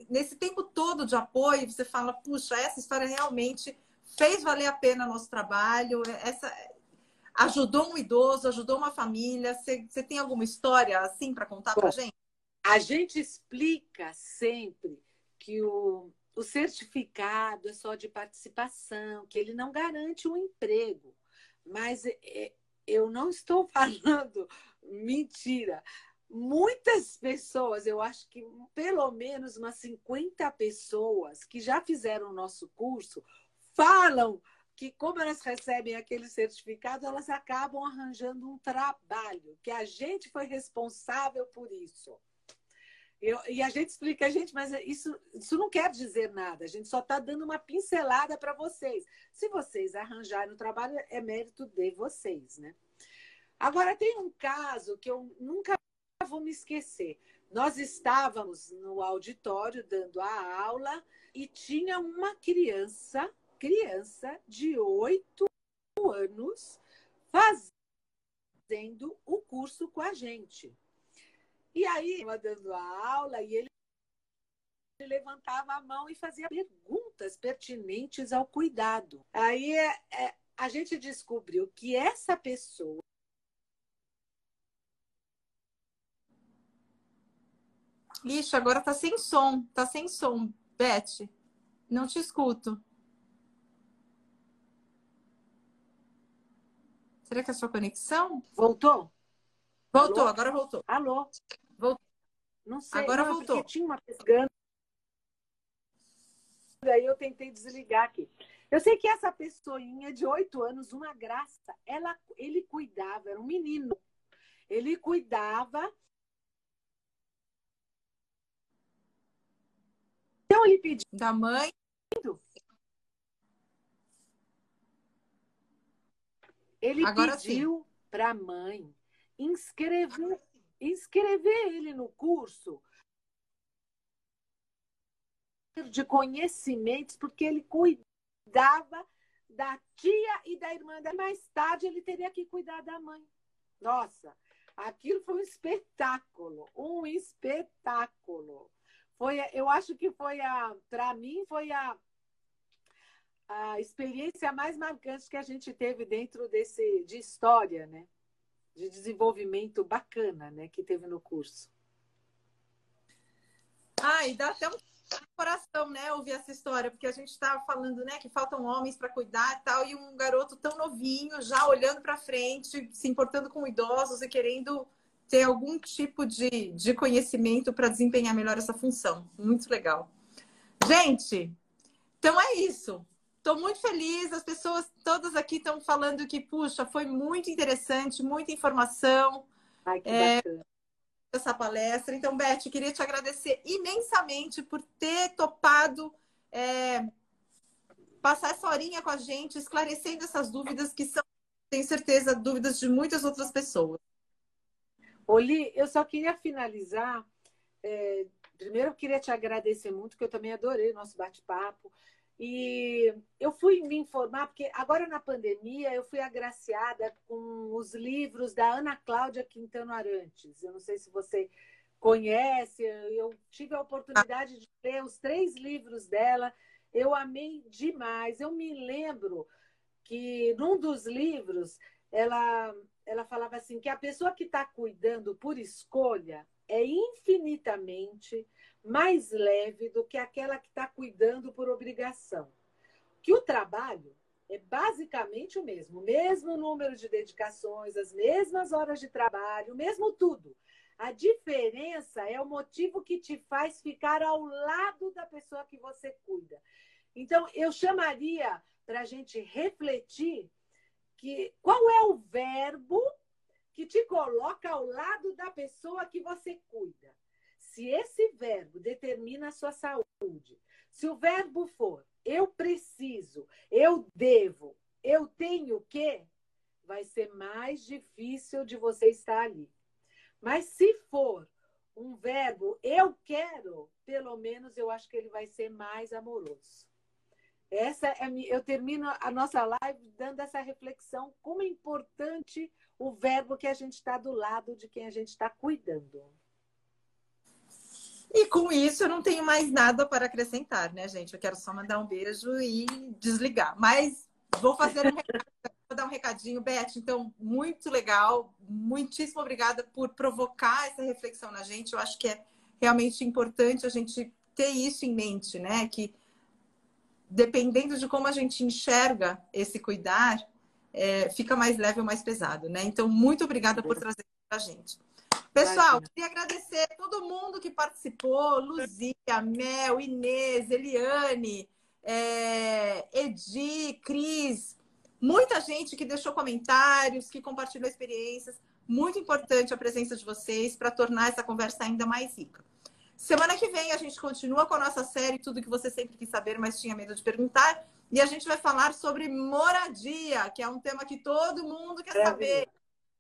nesse tempo todo de apoio, você fala, puxa, essa história realmente fez valer a pena nosso trabalho, essa ajudou um idoso, ajudou uma família. Você, você tem alguma história assim para contar para gente? A gente explica sempre que o, o certificado é só de participação, que ele não garante um emprego. Mas é, eu não estou falando mentira muitas pessoas, eu acho que pelo menos umas 50 pessoas que já fizeram o nosso curso, falam que como elas recebem aquele certificado, elas acabam arranjando um trabalho, que a gente foi responsável por isso. Eu, e a gente explica, gente, mas isso, isso não quer dizer nada, a gente só está dando uma pincelada para vocês. Se vocês arranjarem o trabalho, é mérito de vocês, né? Agora, tem um caso que eu nunca vou me esquecer. Nós estávamos no auditório dando a aula e tinha uma criança, criança de oito anos, fazendo o curso com a gente. E aí, dando a aula, e ele levantava a mão e fazia perguntas pertinentes ao cuidado. Aí é, é, a gente descobriu que essa pessoa Ixi, agora tá sem som. Tá sem som, Beth. Não te escuto. Será que é a sua conexão? Voltou? Voltou, Alô? agora voltou. Alô? Voltou. Não sei. Agora não, voltou. Tinha uma pescando. Aí eu tentei desligar aqui. Eu sei que essa pessoinha de oito anos, uma graça, ela, ele cuidava, era um menino. Ele cuidava Então ele pediu. Da mãe? Ele Agora pediu para a mãe inscrever, inscrever ele no curso de conhecimentos, porque ele cuidava da tia e da irmã. Mais tarde ele teria que cuidar da mãe. Nossa, aquilo foi um espetáculo, um espetáculo. Foi, eu acho que foi a, para mim, foi a, a experiência mais marcante que a gente teve dentro desse de história, né? De desenvolvimento bacana, né? Que teve no curso. E dá até um coração, né, ouvir essa história, porque a gente estava falando, né, que faltam homens para cuidar e tal, e um garoto tão novinho, já olhando para frente, se importando com idosos e querendo ter algum tipo de, de conhecimento para desempenhar melhor essa função. Muito legal. Gente, Então é isso. Estou muito feliz. As pessoas todas aqui estão falando que, puxa, foi muito interessante, muita informação. Ai, que é, bacana. Essa palestra. Então, Beth, queria te agradecer imensamente por ter topado é, passar essa horinha com a gente, esclarecendo essas dúvidas que são, tenho certeza, dúvidas de muitas outras pessoas. Oli, eu só queria finalizar. É, primeiro, eu queria te agradecer muito, que eu também adorei o nosso bate-papo. E eu fui me informar, porque agora na pandemia eu fui agraciada com os livros da Ana Cláudia Quintano Arantes. Eu não sei se você conhece, eu tive a oportunidade de ler os três livros dela. Eu amei demais. Eu me lembro que num dos livros ela, ela falava assim que a pessoa que está cuidando por escolha é infinitamente mais leve do que aquela que está cuidando por obrigação. Que o trabalho é basicamente o mesmo, o mesmo número de dedicações, as mesmas horas de trabalho, o mesmo tudo. A diferença é o motivo que te faz ficar ao lado da pessoa que você cuida. Então, eu chamaria para a gente refletir que qual é o verbo que te coloca ao lado da pessoa que você cuida se esse verbo determina a sua saúde, se o verbo for eu preciso, eu devo, eu tenho que, vai ser mais difícil de você estar ali. Mas se for um verbo eu quero, pelo menos eu acho que ele vai ser mais amoroso. Essa é eu termino a nossa live dando essa reflexão como é importante o verbo que a gente está do lado de quem a gente está cuidando. E com isso eu não tenho mais nada para acrescentar, né, gente? Eu quero só mandar um beijo e desligar. Mas vou fazer um vou dar um recadinho, Beth. Então, muito legal. Muitíssimo obrigada por provocar essa reflexão na gente. Eu acho que é realmente importante a gente ter isso em mente, né? Que dependendo de como a gente enxerga esse cuidar, é, fica mais leve ou mais pesado, né? Então, muito obrigada por trazer para a gente. Pessoal, queria agradecer a todo mundo que participou: Luzia, Mel, Inês, Eliane, é, Edi, Cris, muita gente que deixou comentários, que compartilhou experiências. Muito importante a presença de vocês para tornar essa conversa ainda mais rica. Semana que vem a gente continua com a nossa série Tudo que você sempre quis saber, mas tinha medo de perguntar. E a gente vai falar sobre moradia, que é um tema que todo mundo quer saber.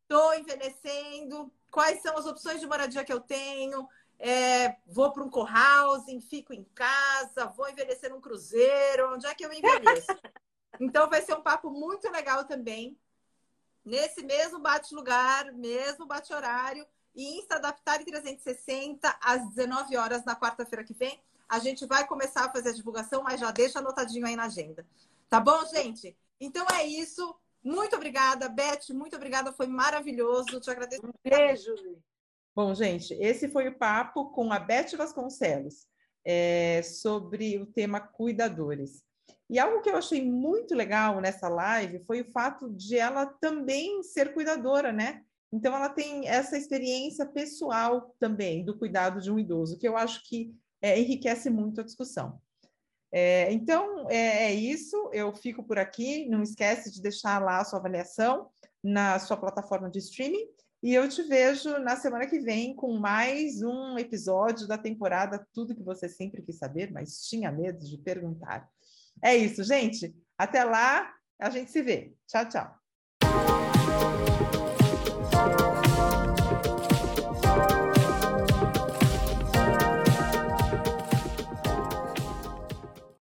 Estou envelhecendo, quais são as opções de moradia que eu tenho, é, vou para um co-housing, fico em casa, vou envelhecer num cruzeiro, onde é que eu envelheço? Então vai ser um papo muito legal também. Nesse mesmo bate-lugar, mesmo bate-horário, e Insta Adaptar em 360, às 19 horas na quarta-feira que vem. A gente vai começar a fazer a divulgação, mas já deixa anotadinho aí na agenda. Tá bom, gente? Então é isso. Muito obrigada, Beth. Muito obrigada. Foi maravilhoso. Te agradeço. Um beijo. Bom, gente, esse foi o papo com a Beth Vasconcelos é, sobre o tema cuidadores. E algo que eu achei muito legal nessa live foi o fato de ela também ser cuidadora, né? Então, ela tem essa experiência pessoal também do cuidado de um idoso, que eu acho que é, enriquece muito a discussão. É, então, é, é, isso. Eu fico por aqui. Não esquece de deixar lá a sua avaliação na sua plataforma de streaming. E eu te vejo na semana que vem com mais um episódio da temporada Tudo que você sempre quis saber, mas tinha medo de perguntar. É isso, gente. Até lá, a gente se vê. Tchau, tchau.